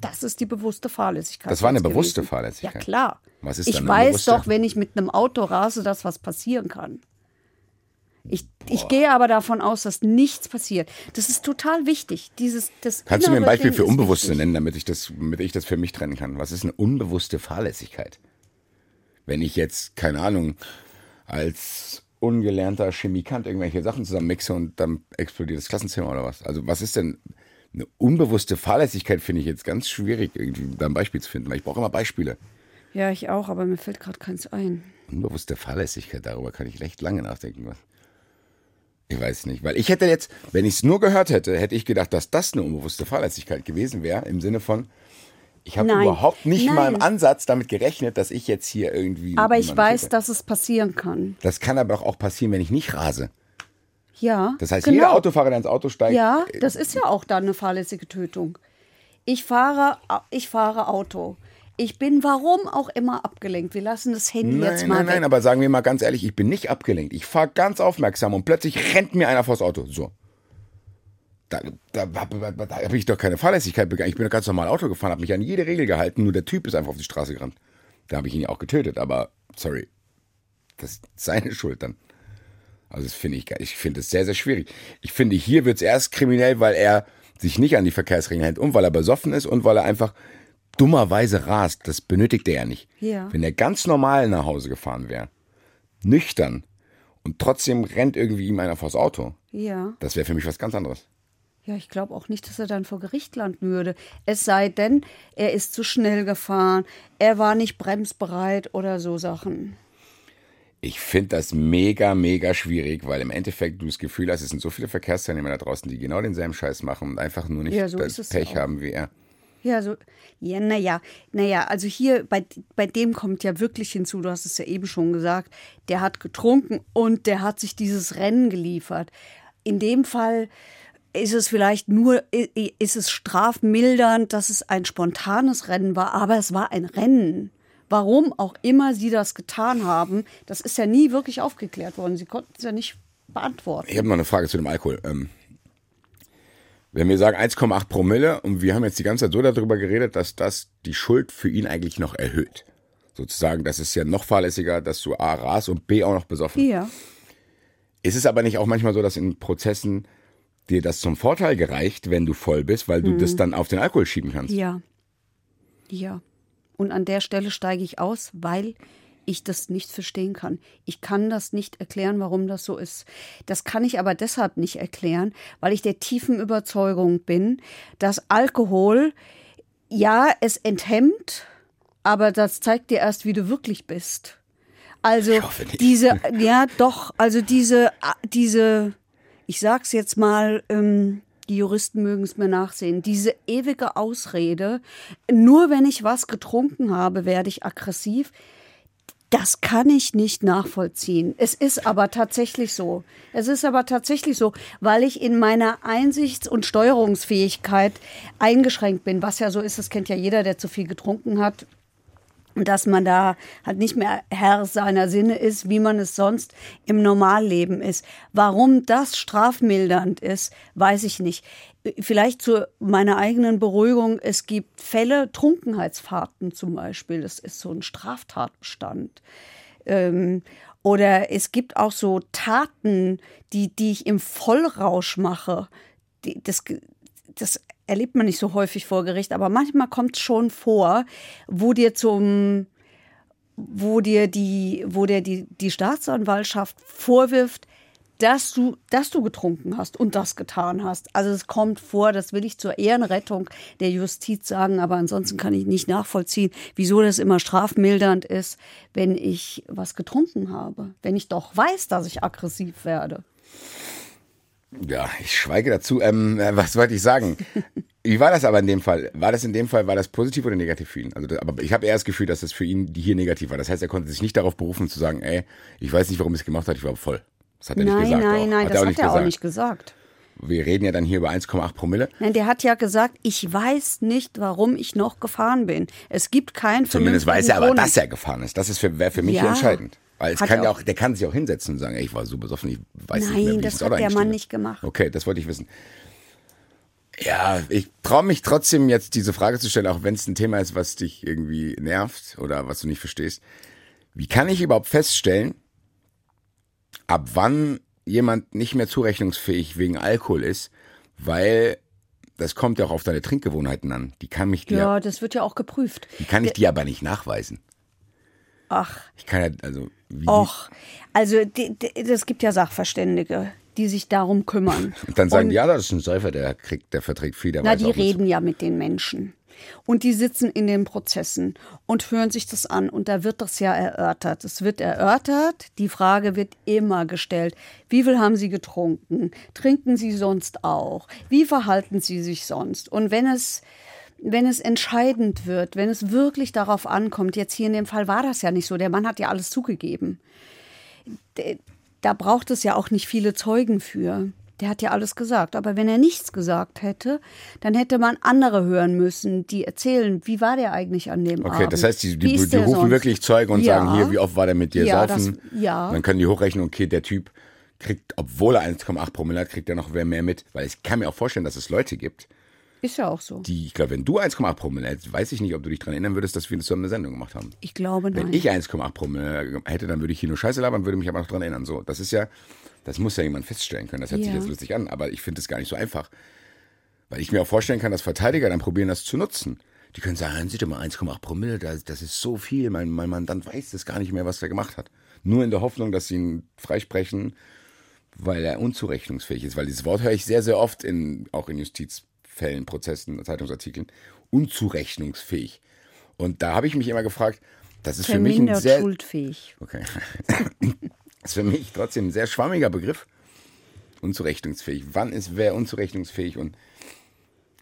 Das ist die bewusste Fahrlässigkeit. Das war eine bewusste gewesen. Fahrlässigkeit. Ja, klar. Was ist ich weiß bewusste? doch, wenn ich mit einem Auto rase, dass was passieren kann. Ich, ich gehe aber davon aus, dass nichts passiert. Das ist total wichtig. Dieses, das Kannst du mir ein Beispiel für Unbewusste nennen, damit ich, das, damit ich das für mich trennen kann? Was ist eine unbewusste Fahrlässigkeit? Wenn ich jetzt, keine Ahnung, als ungelernter Chemikant irgendwelche Sachen zusammenmixe und dann explodiert das Klassenzimmer oder was? Also was ist denn eine unbewusste Fahrlässigkeit, finde ich jetzt ganz schwierig, irgendwie da ein Beispiel zu finden, weil ich brauche immer Beispiele. Ja, ich auch, aber mir fällt gerade keins ein. Unbewusste Fahrlässigkeit, darüber kann ich recht lange nachdenken. Was? Ich weiß nicht, weil ich hätte jetzt, wenn ich es nur gehört hätte, hätte ich gedacht, dass das eine unbewusste Fahrlässigkeit gewesen wäre, im Sinne von, ich habe überhaupt nicht Nein. mal im Ansatz damit gerechnet, dass ich jetzt hier irgendwie. Aber ich weiß, hätte. dass es passieren kann. Das kann aber auch passieren, wenn ich nicht rase. Ja. Das heißt, genau. jeder Autofahrer, der ins Auto steigt. Ja, äh, das ist ja auch dann eine fahrlässige Tötung. Ich fahre, ich fahre Auto. Ich bin warum auch immer abgelenkt. Wir lassen das Handy nein, jetzt mal. Nein, nein, nein, aber sagen wir mal ganz ehrlich, ich bin nicht abgelenkt. Ich fahre ganz aufmerksam und plötzlich rennt mir einer vors Auto. So da, da, da, da habe ich doch keine Fahrlässigkeit begangen. Ich bin doch ganz normal Auto gefahren, habe mich an jede Regel gehalten, nur der Typ ist einfach auf die Straße gerannt. Da habe ich ihn ja auch getötet, aber sorry, das ist seine Schuld dann. Also das finde ich, ich finde es sehr, sehr schwierig. Ich finde, hier wird es erst kriminell, weil er sich nicht an die Verkehrsregeln hält und weil er besoffen ist und weil er einfach dummerweise rast. Das benötigt er ja nicht. Ja. Wenn er ganz normal nach Hause gefahren wäre, nüchtern und trotzdem rennt irgendwie ihm einer vors Auto. Ja. Das wäre für mich was ganz anderes. Ja, ich glaube auch nicht, dass er dann vor Gericht landen würde. Es sei denn, er ist zu schnell gefahren, er war nicht bremsbereit oder so Sachen. Ich finde das mega, mega schwierig, weil im Endeffekt du das Gefühl hast, es sind so viele Verkehrsteilnehmer da draußen, die genau denselben Scheiß machen und einfach nur nicht ja, so das Pech haben wie er. Ja, so, ja, naja, naja, also hier bei, bei dem kommt ja wirklich hinzu, du hast es ja eben schon gesagt, der hat getrunken und der hat sich dieses Rennen geliefert. In dem Fall ist es vielleicht nur, ist es strafmildernd, dass es ein spontanes Rennen war, aber es war ein Rennen. Warum auch immer sie das getan haben, das ist ja nie wirklich aufgeklärt worden. Sie konnten es ja nicht beantworten. Ich habe noch eine Frage zu dem Alkohol. Ähm, wenn wir sagen 1,8 Promille und wir haben jetzt die ganze Zeit so darüber geredet, dass das die Schuld für ihn eigentlich noch erhöht. Sozusagen, das ist ja noch fahrlässiger, dass du A ras und B auch noch besoffen. Ja. Ist es aber nicht auch manchmal so, dass in Prozessen dir das zum Vorteil gereicht, wenn du voll bist, weil du das dann auf den Alkohol schieben kannst. Ja. Ja. Und an der Stelle steige ich aus, weil ich das nicht verstehen kann. Ich kann das nicht erklären, warum das so ist. Das kann ich aber deshalb nicht erklären, weil ich der tiefen Überzeugung bin, dass Alkohol, ja, es enthemmt, aber das zeigt dir erst, wie du wirklich bist. Also diese, ja doch, also diese, diese, ich sag's jetzt mal, ähm, die Juristen mögen es mir nachsehen, diese ewige Ausrede, nur wenn ich was getrunken habe, werde ich aggressiv. Das kann ich nicht nachvollziehen. Es ist aber tatsächlich so. Es ist aber tatsächlich so, weil ich in meiner Einsichts- und Steuerungsfähigkeit eingeschränkt bin. Was ja so ist, das kennt ja jeder, der zu viel getrunken hat dass man da halt nicht mehr Herr seiner Sinne ist, wie man es sonst im Normalleben ist. Warum das strafmildernd ist, weiß ich nicht. Vielleicht zu meiner eigenen Beruhigung, es gibt Fälle, Trunkenheitsfahrten zum Beispiel, das ist so ein Straftatbestand. Ähm, oder es gibt auch so Taten, die, die ich im Vollrausch mache. Die, das, das erlebt man nicht so häufig vor Gericht, aber manchmal kommt es schon vor, wo dir zum, wo dir die, wo dir die, die Staatsanwaltschaft vorwirft, dass du, dass du getrunken hast und das getan hast. Also es kommt vor, das will ich zur Ehrenrettung der Justiz sagen, aber ansonsten kann ich nicht nachvollziehen, wieso das immer strafmildernd ist, wenn ich was getrunken habe. Wenn ich doch weiß, dass ich aggressiv werde. Ja, ich schweige dazu. Ähm, äh, was wollte ich sagen? <laughs> Wie war das aber in dem Fall? War das in dem Fall, war das positiv oder negativ für ihn? Also, das- aber ich habe eher das Gefühl, dass das für ihn hier negativ war. Das heißt, er konnte sich nicht darauf berufen zu sagen, ey, ich weiß nicht, warum er es gemacht hat, ich war voll. Das hat er Nein, nicht gesagt. nein, auch. nein, hat das er auch hat er auch gesagt. nicht gesagt. Wir reden ja dann hier über 1,8 Promille. Nein, der hat ja gesagt, ich weiß nicht, warum ich noch gefahren bin. Es gibt keinen Zumindest weiß er aber, Grund. dass er gefahren ist. Das ist für, wäre für mich Ja. entscheidend. Weil es kann ja auch- der kann sich auch hinsetzen und sagen, ey, ich war so besoffen, ich weiß nicht Nein, mehr, wie das hat der Mann nicht gemacht. Okay, das wollte ich wissen. Ja, ich traue mich trotzdem jetzt diese Frage zu stellen, auch wenn es ein Thema ist, was dich irgendwie nervt oder was du nicht verstehst. Wie kann ich überhaupt feststellen, ab wann jemand nicht mehr zurechnungsfähig wegen Alkohol ist, weil das kommt ja auch auf deine Trinkgewohnheiten an. Die kann mich dir, Ja, das wird ja auch geprüft. die kann ich dir aber nicht nachweisen. Ach, Ich kann ja, also, wie, och. Also, es gibt ja Sachverständige, die sich darum kümmern. <laughs> Und dann sagen, Und- die, ja, das ist ein Säufer, der kriegt, der verträgt viel, der Na, die reden ja mit den Menschen. Und die sitzen in den Prozessen und hören sich das an. Und da wird das ja erörtert. Es wird erörtert, die Frage wird immer gestellt. Wie viel haben Sie getrunken? Trinken Sie sonst auch? Wie verhalten Sie sich sonst? Und wenn es, wenn es entscheidend wird, wenn es wirklich darauf ankommt, jetzt hier in dem Fall war das ja nicht so, der Mann hat ja alles zugegeben. Da braucht es ja auch nicht viele Zeugen für. Der hat ja alles gesagt. Aber wenn er nichts gesagt hätte, dann hätte man andere hören müssen, die erzählen, wie war der eigentlich an dem Abend. Okay, das heißt, die, die, die rufen sonst? wirklich Zeugen und Ja. sagen, hier, wie oft war der mit dir Ja, saufen? das- ja. Dann können die hochrechnen, okay, der Typ kriegt, obwohl er 1,8 Promille hat, kriegt er noch mehr mit. Weil ich kann mir auch vorstellen, dass es Leute gibt, Ist ja auch so. die, ich glaube, wenn du 1,8 Promille hättest, weiß ich nicht, ob du dich daran erinnern würdest, dass wir zusammen eine Sendung gemacht haben. Ich glaube, nein. Wenn ich 1,8 Promille hätte, dann würde ich hier nur Scheiße labern, würde mich aber noch dran erinnern. So, das ist ja, das muss ja jemand feststellen können. Das hört sich Ja. jetzt lustig an, aber ich finde es gar nicht so einfach. Weil ich mir auch vorstellen kann, dass Verteidiger dann probieren, das zu nutzen. Die können sagen, hören Sie doch mal 1,8 Promille, das, das ist so viel, mein, mein Mandant weiß das gar nicht mehr, was er gemacht hat. Nur in der Hoffnung, dass sie ihn freisprechen, weil er unzurechnungsfähig ist. Weil dieses Wort höre ich sehr, sehr oft, in, auch in Justizfällen, Prozessen, Zeitungsartikeln, unzurechnungsfähig. Und da habe ich mich immer gefragt, das ist für mich ein sehr, schuldfähig. Okay. <laughs> Das ist für mich trotzdem ein sehr schwammiger Begriff. Unzurechnungsfähig. Wann ist wer unzurechnungsfähig? Und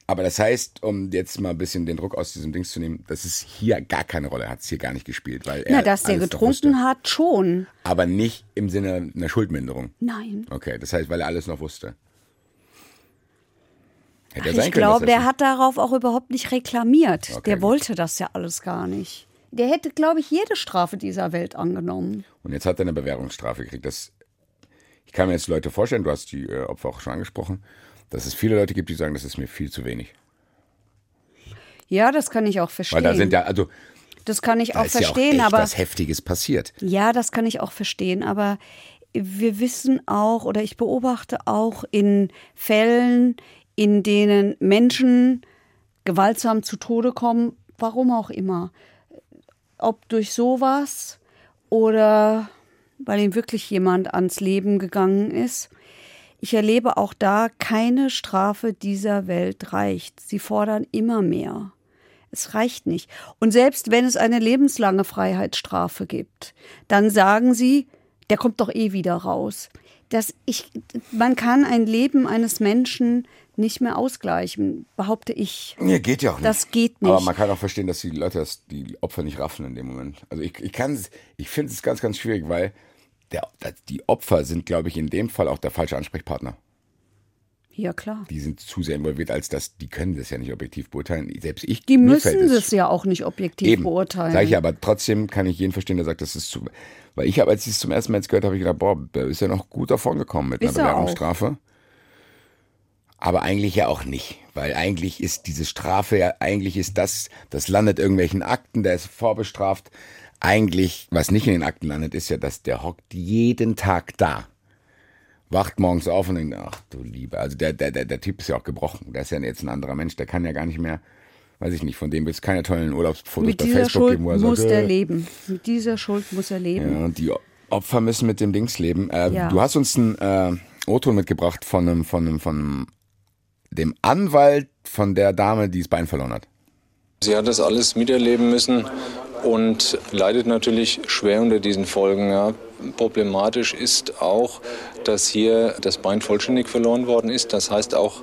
aber das heißt, um jetzt mal ein bisschen den Druck aus diesem Dings zu nehmen, das ist hier gar keine Rolle, hat es hier gar nicht gespielt, weil er Na, dass der getrunken hat, schon. Aber nicht im Sinne einer Schuldminderung. Nein. Okay, das heißt, weil er alles noch wusste. Hätte Ach, sein ich können, glaube, er der hat darauf auch überhaupt nicht reklamiert. Okay, der gut. wollte das ja alles gar nicht. Der hätte, glaube ich, jede Strafe dieser Welt angenommen. Und jetzt hat er eine Bewährungsstrafe gekriegt. Das, ich kann mir jetzt Leute vorstellen, du hast die äh, Opfer auch schon angesprochen, dass es viele Leute gibt, die sagen, das ist mir viel zu wenig. Ja, das kann ich auch verstehen. Weil da sind ja, also das kann ich da auch ist ja auch verstehen, echt aber was Heftiges passiert. ja, das kann ich auch verstehen, aber wir wissen auch oder ich beobachte auch in Fällen, in denen Menschen gewaltsam zu Tode kommen, warum auch immer. Ob durch sowas oder weil ihm wirklich jemand ans Leben gegangen ist. Ich erlebe auch da, keine Strafe dieser Welt reicht. Sie fordern immer mehr. Es reicht nicht. Und selbst wenn es eine lebenslange Freiheitsstrafe gibt, dann sagen sie, der kommt doch eh wieder raus. Das ich, man kann ein Leben eines Menschen nicht mehr ausgleichen, behaupte ich. Nee, geht ja auch nicht. Das geht nicht. Aber man kann auch verstehen, dass die Leute, das, die Opfer nicht raffen in dem Moment. Also ich, ich kann ich finde es ganz, ganz schwierig, weil der, die Opfer sind, glaube ich, in dem Fall auch der falsche Ansprechpartner. Ja, klar. Die sind zu sehr involviert, als dass die können das ja nicht objektiv beurteilen. Selbst ich. Die müssen das ja auch nicht objektiv eben, beurteilen. Sag ich aber trotzdem kann ich jeden verstehen, der sagt, das ist zu. Weil ich habe, als ich es zum ersten Mal jetzt gehört habe, ich gedacht, boah, ist ja noch gut davon gekommen mit einer Bewährungsstrafe. Aber eigentlich ja auch nicht, weil eigentlich ist diese Strafe ja, eigentlich ist das, das landet irgendwelchen Akten, der ist vorbestraft. Eigentlich, was nicht in den Akten landet, ist ja, dass der hockt jeden Tag da wacht morgens auf und denkt, ach du Liebe, also der, der, der, der Typ ist ja auch gebrochen. Der ist ja jetzt ein anderer Mensch, der kann ja gar nicht mehr, weiß ich nicht, von dem wird es keine tollen Urlaubsfotos mit bei dieser Facebook Schuld geben, wo er muss sagt, der äh, leben. Mit dieser Schuld muss er leben. Ja, und die Opfer müssen mit dem Dings leben. Äh, ja. Du hast uns ein äh, O-Ton mitgebracht von einem, von einem, von einem, dem Anwalt von der Dame, die das Bein verloren hat. Sie hat das alles miterleben müssen und leidet natürlich schwer unter diesen Folgen. Ja. Problematisch ist auch, dass hier das Bein vollständig verloren worden ist. Das heißt auch,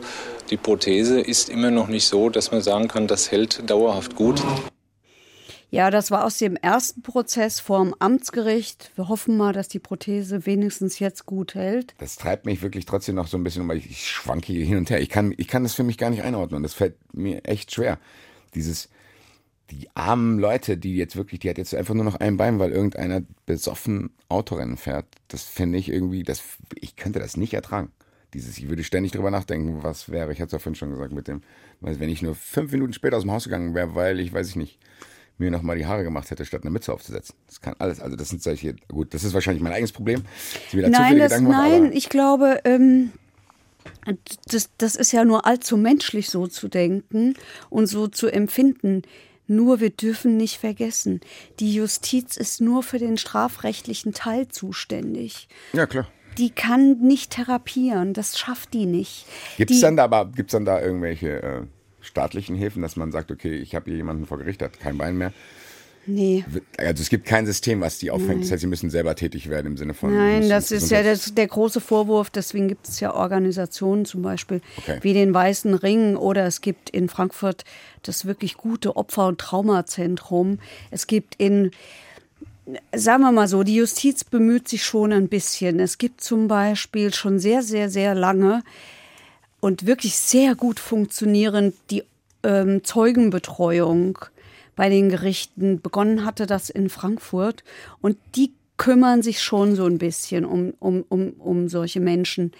die Prothese ist immer noch nicht so, dass man sagen kann, das hält dauerhaft gut. Ja, das war aus dem ersten Prozess vor dem Amtsgericht. Wir hoffen mal, dass die Prothese wenigstens jetzt gut hält. Das treibt mich wirklich trotzdem noch so ein bisschen, weil ich, schwanke hier hin und her. Ich kann, ich kann das für mich gar nicht einordnen. Das fällt mir echt schwer. Dieses, die armen Leute, die jetzt wirklich, die hat jetzt einfach nur noch ein Bein, weil irgendeiner besoffen Autorennen fährt. Das finde ich irgendwie, das, ich könnte das nicht ertragen. Dieses, ich würde ständig drüber nachdenken, was wäre, ich hatte es ja vorhin schon gesagt, mit dem, wenn ich nur fünf Minuten später aus dem Haus gegangen wäre, weil ich, weiß ich nicht, mir nochmal die Haare gemacht hätte, statt eine Mütze aufzusetzen. Das kann alles, also das sind solche, gut, das ist wahrscheinlich mein eigenes Problem. Nein, das, nein, ich glaube, ähm, das, das ist ja nur allzu menschlich so zu denken und so zu empfinden. Nur wir dürfen nicht vergessen, die Justiz ist nur für den strafrechtlichen Teil zuständig. Ja, klar. Die kann nicht therapieren, das schafft die nicht. Gibt es dann, da aber, gibt's dann da irgendwelche äh, staatlichen Hilfen, dass man sagt, okay, ich habe hier jemanden vor Gericht, hat kein Bein mehr, Nee. Also es gibt kein System, was die auffängt. Nein. Das heißt, sie müssen selber tätig werden im Sinne von. Nein, das ist ja das, der große Vorwurf. Deswegen gibt es ja Organisationen zum Beispiel okay. wie den Weißen Ring oder es gibt in Frankfurt das wirklich gute Opfer- und Traumazentrum. Es gibt in Sagen wir mal so, die Justiz bemüht sich schon ein bisschen. Es gibt zum Beispiel schon sehr, sehr, sehr lange und wirklich sehr gut funktionierend die ähm, Zeugenbetreuung bei den Gerichten. Begonnen hatte das in Frankfurt und die kümmern sich schon so ein bisschen um, um, um, um solche Menschen,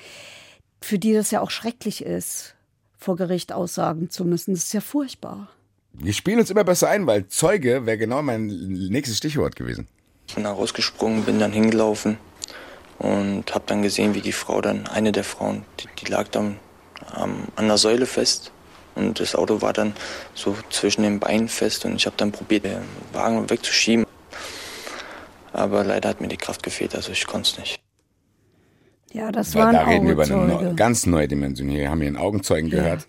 für die das ja auch schrecklich ist, vor Gericht aussagen zu müssen. Das ist ja furchtbar. Wir spielen uns immer besser ein, weil Zeuge wäre genau mein nächstes Stichwort gewesen. Ich bin da rausgesprungen, bin dann hingelaufen und habe dann gesehen, wie die Frau dann, eine der Frauen, die, die lag dann ähm, an der Säule fest und das Auto war dann so zwischen den Beinen fest und ich habe dann probiert, den Wagen wegzuschieben. Aber leider hat mir die Kraft gefehlt, also ich konnte es nicht. Ja, das war ein Da reden wir über eine ganz neue Dimension. Hier haben wir einen Augenzeugen ja. gehört.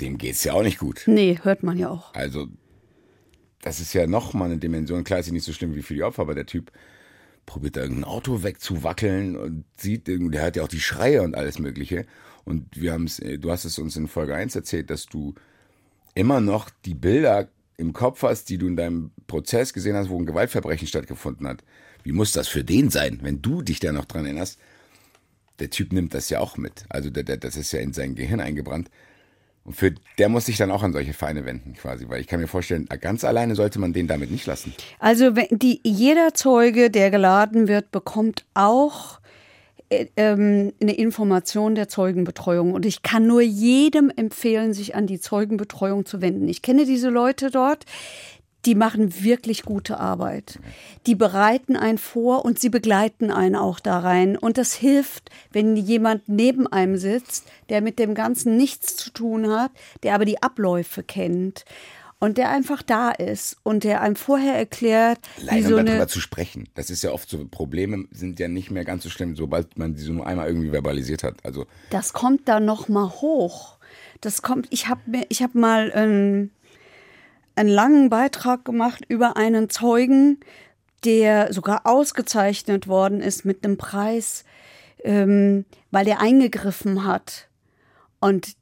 Dem geht es ja auch nicht gut. Nee, hört man ja auch. Also, das ist ja nochmal eine Dimension. Klar ist sie nicht so schlimm wie für die Opfer, aber der Typ probiert da irgendein Auto wegzuwackeln und sieht, der hat ja auch die Schreie und alles Mögliche. Und wir haben es, äh, du hast es uns in Folge 1 erzählt, dass du immer noch die Bilder im Kopf hast, die du in deinem Prozess gesehen hast, wo ein Gewaltverbrechen stattgefunden hat. Wie muss das für den sein, wenn du dich da noch dran erinnerst? Der Typ nimmt das ja auch mit. Also der, der, das ist ja in sein Gehirn eingebrannt. Und für der muss sich dann auch an solche Vereine wenden, quasi, weil ich kann mir vorstellen, ganz alleine sollte man den damit nicht lassen. Also die, jeder Zeuge, der geladen wird, bekommt auch ähm, eine Information der Zeugenbetreuung. Und ich kann nur jedem empfehlen, sich an die Zeugenbetreuung zu wenden. Ich kenne diese Leute dort, die machen wirklich gute Arbeit. Die bereiten einen vor und sie begleiten einen auch da rein. Und das hilft, wenn jemand neben einem sitzt, der mit dem Ganzen nichts zu tun hat, der aber die Abläufe kennt und der einfach da ist und der einem vorher erklärt, wie so um darüber zu sprechen. Das ist ja oft so, Probleme sind ja nicht mehr ganz so schlimm, sobald man sie so nur einmal irgendwie verbalisiert hat. Also das kommt da noch mal hoch. Das kommt, ich habe mir, ich habe mal ähm, einen langen Beitrag gemacht über einen Zeugen, der sogar ausgezeichnet worden ist mit einem Preis, ähm, weil der eingegriffen hat. Und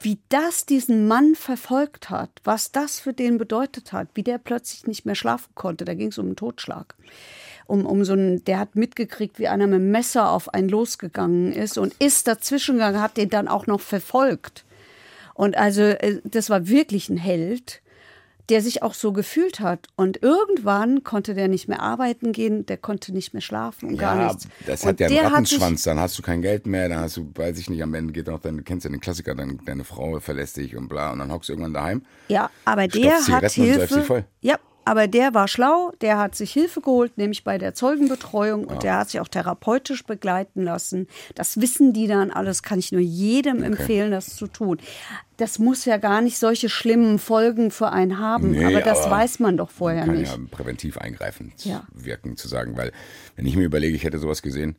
wie das diesen Mann verfolgt hat, was das für den bedeutet hat, wie der plötzlich nicht mehr schlafen konnte, da ging es um einen Totschlag. Um, um so einen, der hat mitgekriegt, wie einer mit dem Messer auf einen losgegangen ist und ist dazwischen gegangen, hat den dann auch noch verfolgt. Und also, äh, das war wirklich ein Held der sich auch so gefühlt hat. Und irgendwann konnte der nicht mehr arbeiten gehen, der konnte nicht mehr schlafen und ja, gar nichts. das und hat ja einen Rattenschwanz, dann hast du kein Geld mehr, dann hast du, weiß ich nicht, am Ende geht auch dein, du kennst ja den Klassiker, dann deine Frau verlässt dich und bla, und dann hockst du irgendwann daheim. Ja, aber der hat und Hilfe. voll. Ja, aber der war schlau, der hat sich Hilfe geholt, nämlich bei der Zeugenbetreuung und der hat sich auch therapeutisch begleiten lassen. Das wissen die dann alles, kann ich nur jedem empfehlen, das zu tun. Das muss ja gar nicht solche schlimmen Folgen für einen haben, Nee, aber das aber weiß man doch vorher kann nicht. ja präventiv eingreifend Ja. wirken, zu sagen, weil wenn ich mir überlege, ich hätte sowas gesehen,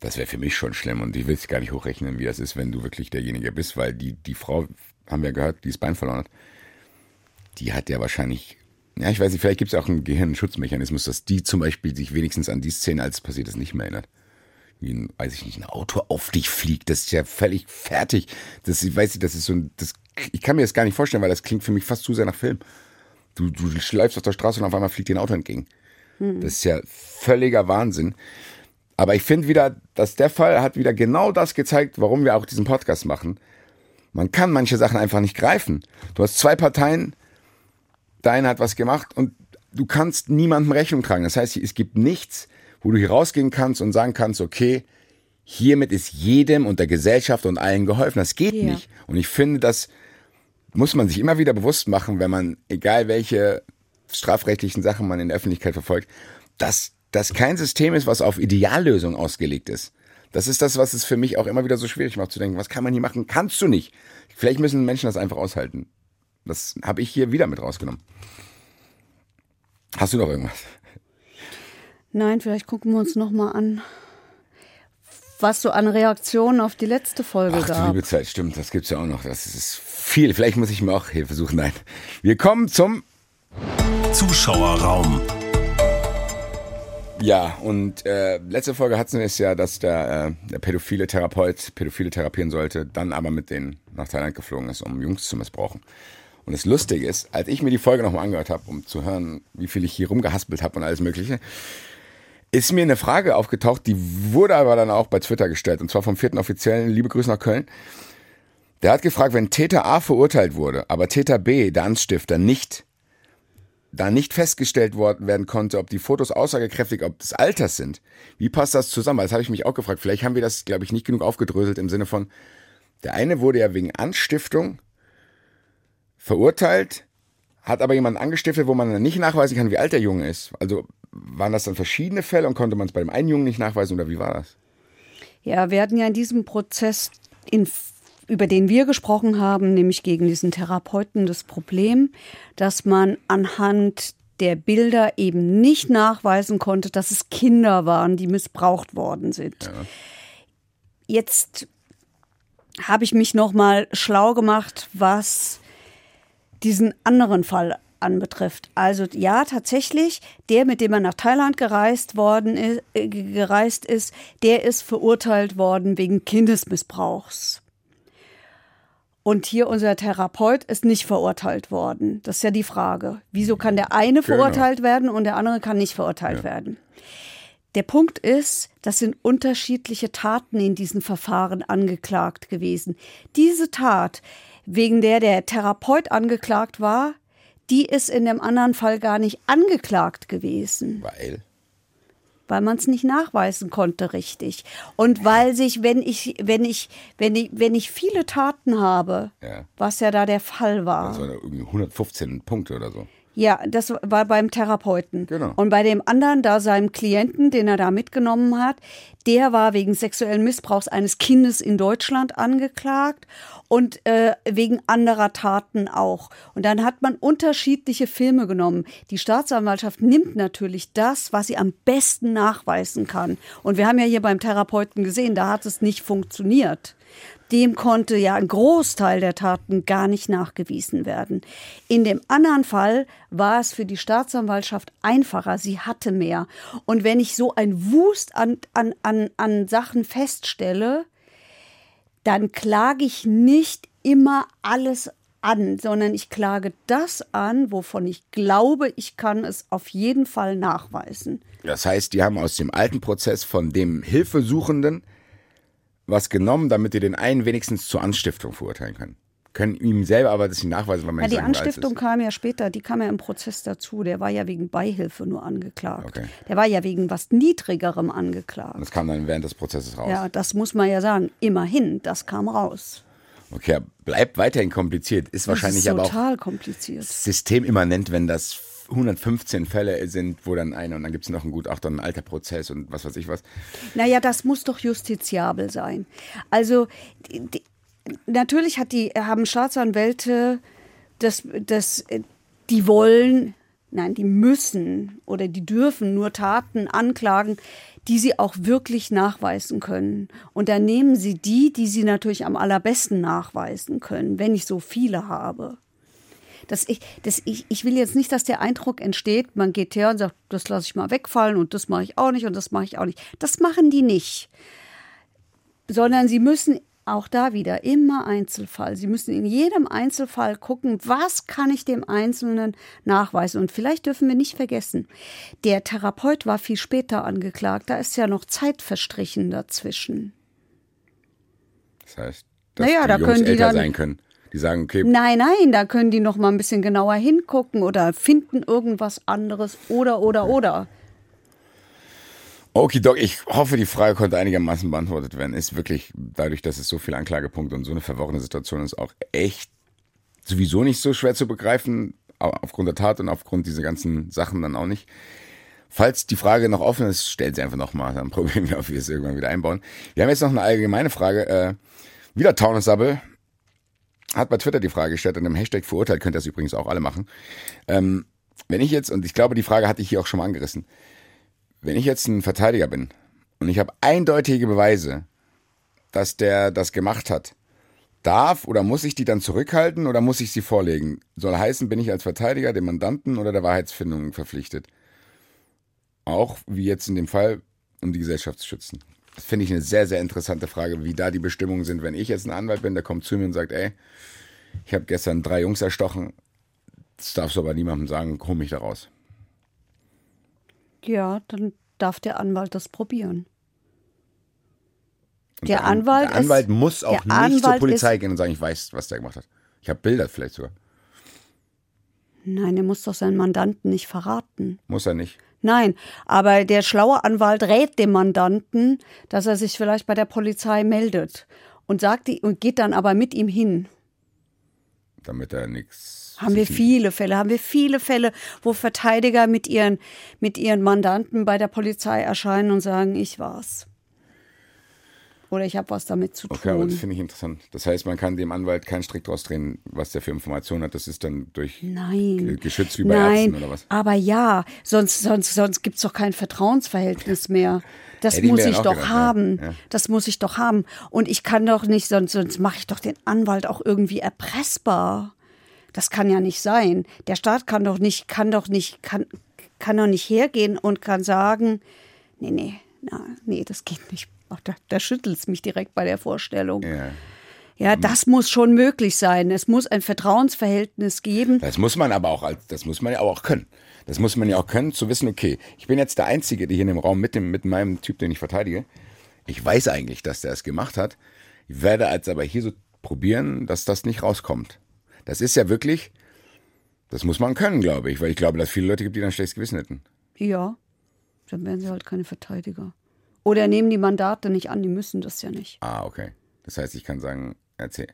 das wäre für mich schon schlimm und ich will es gar nicht hochrechnen, wie das ist, wenn du wirklich derjenige bist, weil die, die Frau, haben wir gehört, die das Bein verloren hat, die hat ja wahrscheinlich, ja, ich weiß nicht, vielleicht gibt es auch einen Gehirnschutzmechanismus, dass die zum Beispiel sich wenigstens an die Szene, als es passiert ist, nicht mehr erinnert. Wie ein, weiß ich nicht, ein Auto auf dich fliegt, das ist ja völlig fertig. Das, ich weiß nicht, das ist so ein, das, ich kann mir das gar nicht vorstellen, weil das klingt für mich fast zu sehr nach Film. Du, du schleifst auf der Straße und auf einmal fliegt dir ein Auto entgegen. Das ist ja völliger Wahnsinn. Aber ich finde wieder, dass der Fall hat wieder genau das gezeigt, warum wir auch diesen Podcast machen. Man kann manche Sachen einfach nicht greifen. Du hast zwei Parteien, deine hat was gemacht und du kannst niemandem Rechnung tragen. Das heißt, es gibt nichts, wo du hier rausgehen kannst und sagen kannst, okay, hiermit ist jedem und der Gesellschaft und allen geholfen. Das geht Ja. nicht. Und ich finde, das muss man sich immer wieder bewusst machen, wenn man, egal welche strafrechtlichen Sachen man in der Öffentlichkeit verfolgt, dass das kein System ist, was auf Ideallösung ausgelegt ist. Das ist das, was es für mich auch immer wieder so schwierig macht, zu denken, was kann man hier machen? Kannst du nicht. Vielleicht müssen Menschen das einfach aushalten. Das habe ich hier wieder mit rausgenommen. Hast du noch irgendwas? Nein, vielleicht gucken wir uns noch mal an, was so an Reaktionen auf die letzte Folge Ach, die gab. liebe Zeit, stimmt, das gibt's ja auch noch. Das ist viel. Vielleicht muss ich mir auch Hilfe suchen. Nein. Wir kommen zum Zuschauerraum. Ja, und äh, letzte Folge hatten wir es ja, dass der, äh, der pädophile Therapeut Pädophile therapieren sollte, dann aber mit denen nach Thailand geflogen ist, um Jungs zu missbrauchen. Und das Lustige ist, als ich mir die Folge nochmal angehört habe, um zu hören, wie viel ich hier rumgehaspelt habe und alles Mögliche, ist mir eine Frage aufgetaucht, die wurde aber dann auch bei Twitter gestellt, und zwar vom vierten Offiziellen, liebe Grüße nach Köln. Der hat gefragt, wenn Täter A verurteilt wurde, aber Täter B, der Anstifter, nicht da nicht festgestellt worden werden konnte, ob die Fotos aussagekräftig, ob des Alters sind. Wie passt das zusammen? Das habe ich mich auch gefragt. Vielleicht haben wir das, glaube ich, nicht genug aufgedröselt im Sinne von, der eine wurde ja wegen Anstiftung verurteilt, hat aber jemanden angestiftet, wo man dann nicht nachweisen kann, wie alt der Junge ist. Also waren das dann verschiedene Fälle und konnte man es bei dem einen Jungen nicht nachweisen oder wie war das? Ja, wir hatten ja in diesem Prozess, in, über den wir gesprochen haben, nämlich gegen diesen Therapeuten, das Problem, dass man anhand der Bilder eben nicht nachweisen konnte, dass es Kinder waren, die missbraucht worden sind. Jetzt habe ich mich noch mal schlau gemacht, was diesen anderen Fall anbetrifft. Also ja, tatsächlich, der, mit dem er nach Thailand gereist worden ist, äh, gereist ist, der ist verurteilt worden wegen Kindesmissbrauchs. Und hier unser Therapeut ist nicht verurteilt worden. Das ist ja die Frage. Wieso kann der eine Genau. verurteilt werden und der andere kann nicht verurteilt werden? Der Punkt ist, das sind unterschiedliche Taten in diesen Verfahren angeklagt gewesen. Diese Tat, wegen der der Therapeut angeklagt war, die ist in dem anderen Fall gar nicht angeklagt gewesen, Weil. weil man es nicht nachweisen konnte richtig. Und weil sich, wenn ich, wenn ich, wenn ich, wenn ich viele Taten habe, Ja. was ja da der Fall war. Also irgendwie 115 Punkte oder so. Ja, das war beim Therapeuten. Genau. Und bei dem anderen, da seinem Klienten, den er da mitgenommen hat, der war wegen sexuellen Missbrauchs eines Kindes in Deutschland angeklagt und äh, wegen anderer Taten auch. Und dann hat man unterschiedliche Filme genommen. Die Staatsanwaltschaft nimmt natürlich das, was sie am besten nachweisen kann. Und wir haben ja hier beim Therapeuten gesehen, da hat es nicht funktioniert dem konnte ja ein Großteil der Taten gar nicht nachgewiesen werden. In dem anderen Fall war es für die Staatsanwaltschaft einfacher, sie hatte mehr. Und wenn ich so ein Wust an, an, an, an Sachen feststelle, dann klage ich nicht immer alles an, sondern ich klage das an, wovon ich glaube, ich kann es auf jeden Fall nachweisen. Das heißt, die haben aus dem alten Prozess von dem Hilfesuchenden was genommen, damit die den einen wenigstens zur Anstiftung verurteilen können. Können ihm selber aber das nicht nachweisen, weil man Ja, die Anstiftung kam ja später, die kam ja im Prozess dazu. Der war ja wegen Beihilfe nur angeklagt. Okay. Der war ja wegen was Niedrigerem angeklagt. Und das kam dann während des Prozesses raus. Ja, das muss man ja sagen. Immerhin, das kam raus. Okay, bleibt weiterhin kompliziert. Ist wahrscheinlich ist aber auch total kompliziert. systemimmanent, wenn das 115 Fälle sind, wo dann einer und dann gibt es noch einen Gutachter, und ein alter Prozess und was weiß ich was. Naja, das muss doch justiziabel sein. Also die, die, natürlich hat die, haben Staatsanwälte das, das, die wollen, nein, die müssen oder die dürfen nur Taten anklagen, die sie auch wirklich nachweisen können. Und dann nehmen sie die, die sie natürlich am allerbesten nachweisen können, wenn ich so viele habe. Das ich, das ich, ich will jetzt nicht, dass der Eindruck entsteht, man geht her und sagt, das lasse ich mal wegfallen und das mache ich auch nicht und das mache ich auch nicht. Das machen die nicht. Sondern sie müssen auch da wieder immer Einzelfall. Sie müssen in jedem Einzelfall gucken, was kann ich dem Einzelnen nachweisen. Und vielleicht dürfen wir nicht vergessen, der Therapeut war viel später angeklagt. Da ist ja noch Zeit verstrichen dazwischen. Das heißt, dass Naja, die da Jungs können die älter dann- sein können. Die sagen, okay, Nein, nein, da können die noch mal ein bisschen genauer hingucken oder finden irgendwas anderes oder oder oder. Okidoki, ich hoffe, die Frage konnte einigermaßen beantwortet werden. Ist wirklich, dadurch, dass es so viele Anklagepunkte und so eine verworrene Situation ist, auch echt sowieso nicht so schwer zu begreifen, au- aufgrund der Tat und aufgrund dieser ganzen Sachen dann auch nicht. Falls die Frage noch offen ist, stellt sie einfach nochmal, dann <laughs> probieren wir, ob wir es irgendwann wieder einbauen. Wir haben jetzt noch eine allgemeine Frage. Äh, wieder Taunussabbel hat bei Twitter die Frage gestellt, an dem Hashtag verurteilt, könnt ihr das übrigens auch alle machen. Ähm, wenn ich jetzt, und ich glaube, die Frage hatte ich hier auch schon mal angerissen, wenn ich jetzt ein Verteidiger bin und ich habe eindeutige Beweise, dass der das gemacht hat, darf oder muss ich die dann zurückhalten oder muss ich sie vorlegen? Soll heißen, bin ich als Verteidiger dem Mandanten oder der Wahrheitsfindung verpflichtet? Auch wie jetzt in dem Fall, um die Gesellschaft zu schützen. Das finde ich eine sehr, sehr interessante Frage, wie da die Bestimmungen sind. Wenn ich jetzt ein Anwalt bin, der kommt zu mir und sagt, ey, ich habe gestern drei Jungs erstochen, das darfst du aber niemandem sagen, hol mich da raus. Ja, dann darf der Anwalt das probieren. Und Der An- Anwalt der Anwalt ist- muss auch nicht zur Anwalt Polizei ist- gehen und sagen, ich weiß, was der gemacht hat. Ich habe Bilder vielleicht sogar. Nein, der muss doch seinen Mandanten nicht verraten. Muss er nicht. Nein, aber der schlaue Anwalt rät dem Mandanten, dass er sich vielleicht bei der Polizei meldet und sagt die, und geht dann aber mit ihm hin. Damit er nichts. Haben wir viele Fälle, haben wir viele Fälle, wo Verteidiger mit ihren, mit ihren Mandanten bei der Polizei erscheinen und sagen, ich war's. Oder ich habe was damit zu Okay, aber das tun. finde ich interessant. Das heißt, man kann dem Anwalt keinen Strick draus drehen, was der für Informationen hat. Das ist dann durch Nein. Ge- geschützt wie bei Nein, Ärzten oder was? aber ja, sonst, sonst, sonst gibt es doch kein Vertrauensverhältnis mehr. Das Hätte ich muss ich auch doch gedacht, haben. Ja. Das muss ich doch haben. Und ich kann doch nicht, sonst, sonst mache ich doch den Anwalt auch irgendwie erpressbar. Das kann ja nicht sein. Der Staat kann doch nicht, kann doch nicht, kann, kann doch nicht hergehen und kann sagen, nee, nee, na, nee, das geht nicht. Ach, da, da schüttelt es mich direkt bei der Vorstellung. Ja. Ja, das muss schon möglich sein. Es muss ein Vertrauensverhältnis geben. Das muss man aber auch, als, das muss man ja auch können. Das muss man ja auch können, zu wissen, okay, ich bin jetzt der Einzige, der hier in dem Raum mit dem, mit meinem Typ, den ich verteidige. Ich weiß eigentlich, dass der es gemacht hat. Ich werde als aber hier so probieren, dass das nicht rauskommt. Das ist ja wirklich, das muss man können, glaube ich, weil ich glaube, dass es viele Leute gibt, die dann schlechtes Gewissen hätten. Ja, dann werden sie halt keine Verteidiger. Oder nehmen die Mandate nicht an, die müssen das ja nicht. Ah, okay. Das heißt, ich kann sagen, erzähl.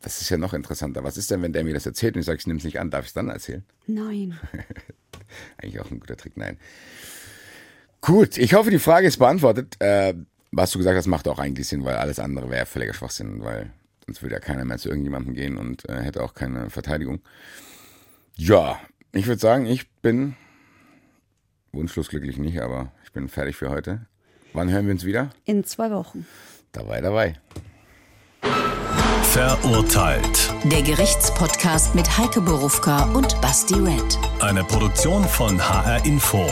das ist ja noch interessanter. Was ist denn, wenn der mir das erzählt und ich sage, ich nehme es nicht an, darf ich es dann erzählen? Nein. <laughs> Eigentlich auch ein guter Trick, nein. Gut, ich hoffe, die Frage ist beantwortet. Äh, was du gesagt hast, macht auch eigentlich Sinn, weil alles andere wäre völliger Schwachsinn, weil sonst würde ja keiner mehr zu irgendjemandem gehen und äh, hätte auch keine Verteidigung. Ja, ich würde sagen, ich bin wunschlos glücklich nicht, aber ich bin fertig für heute. Wann hören wir uns wieder? In zwei Wochen. Dabei, dabei. Verurteilt. Der Gerichtspodcast mit Heike Borufka und Basti Red. Eine Produktion von HR Info.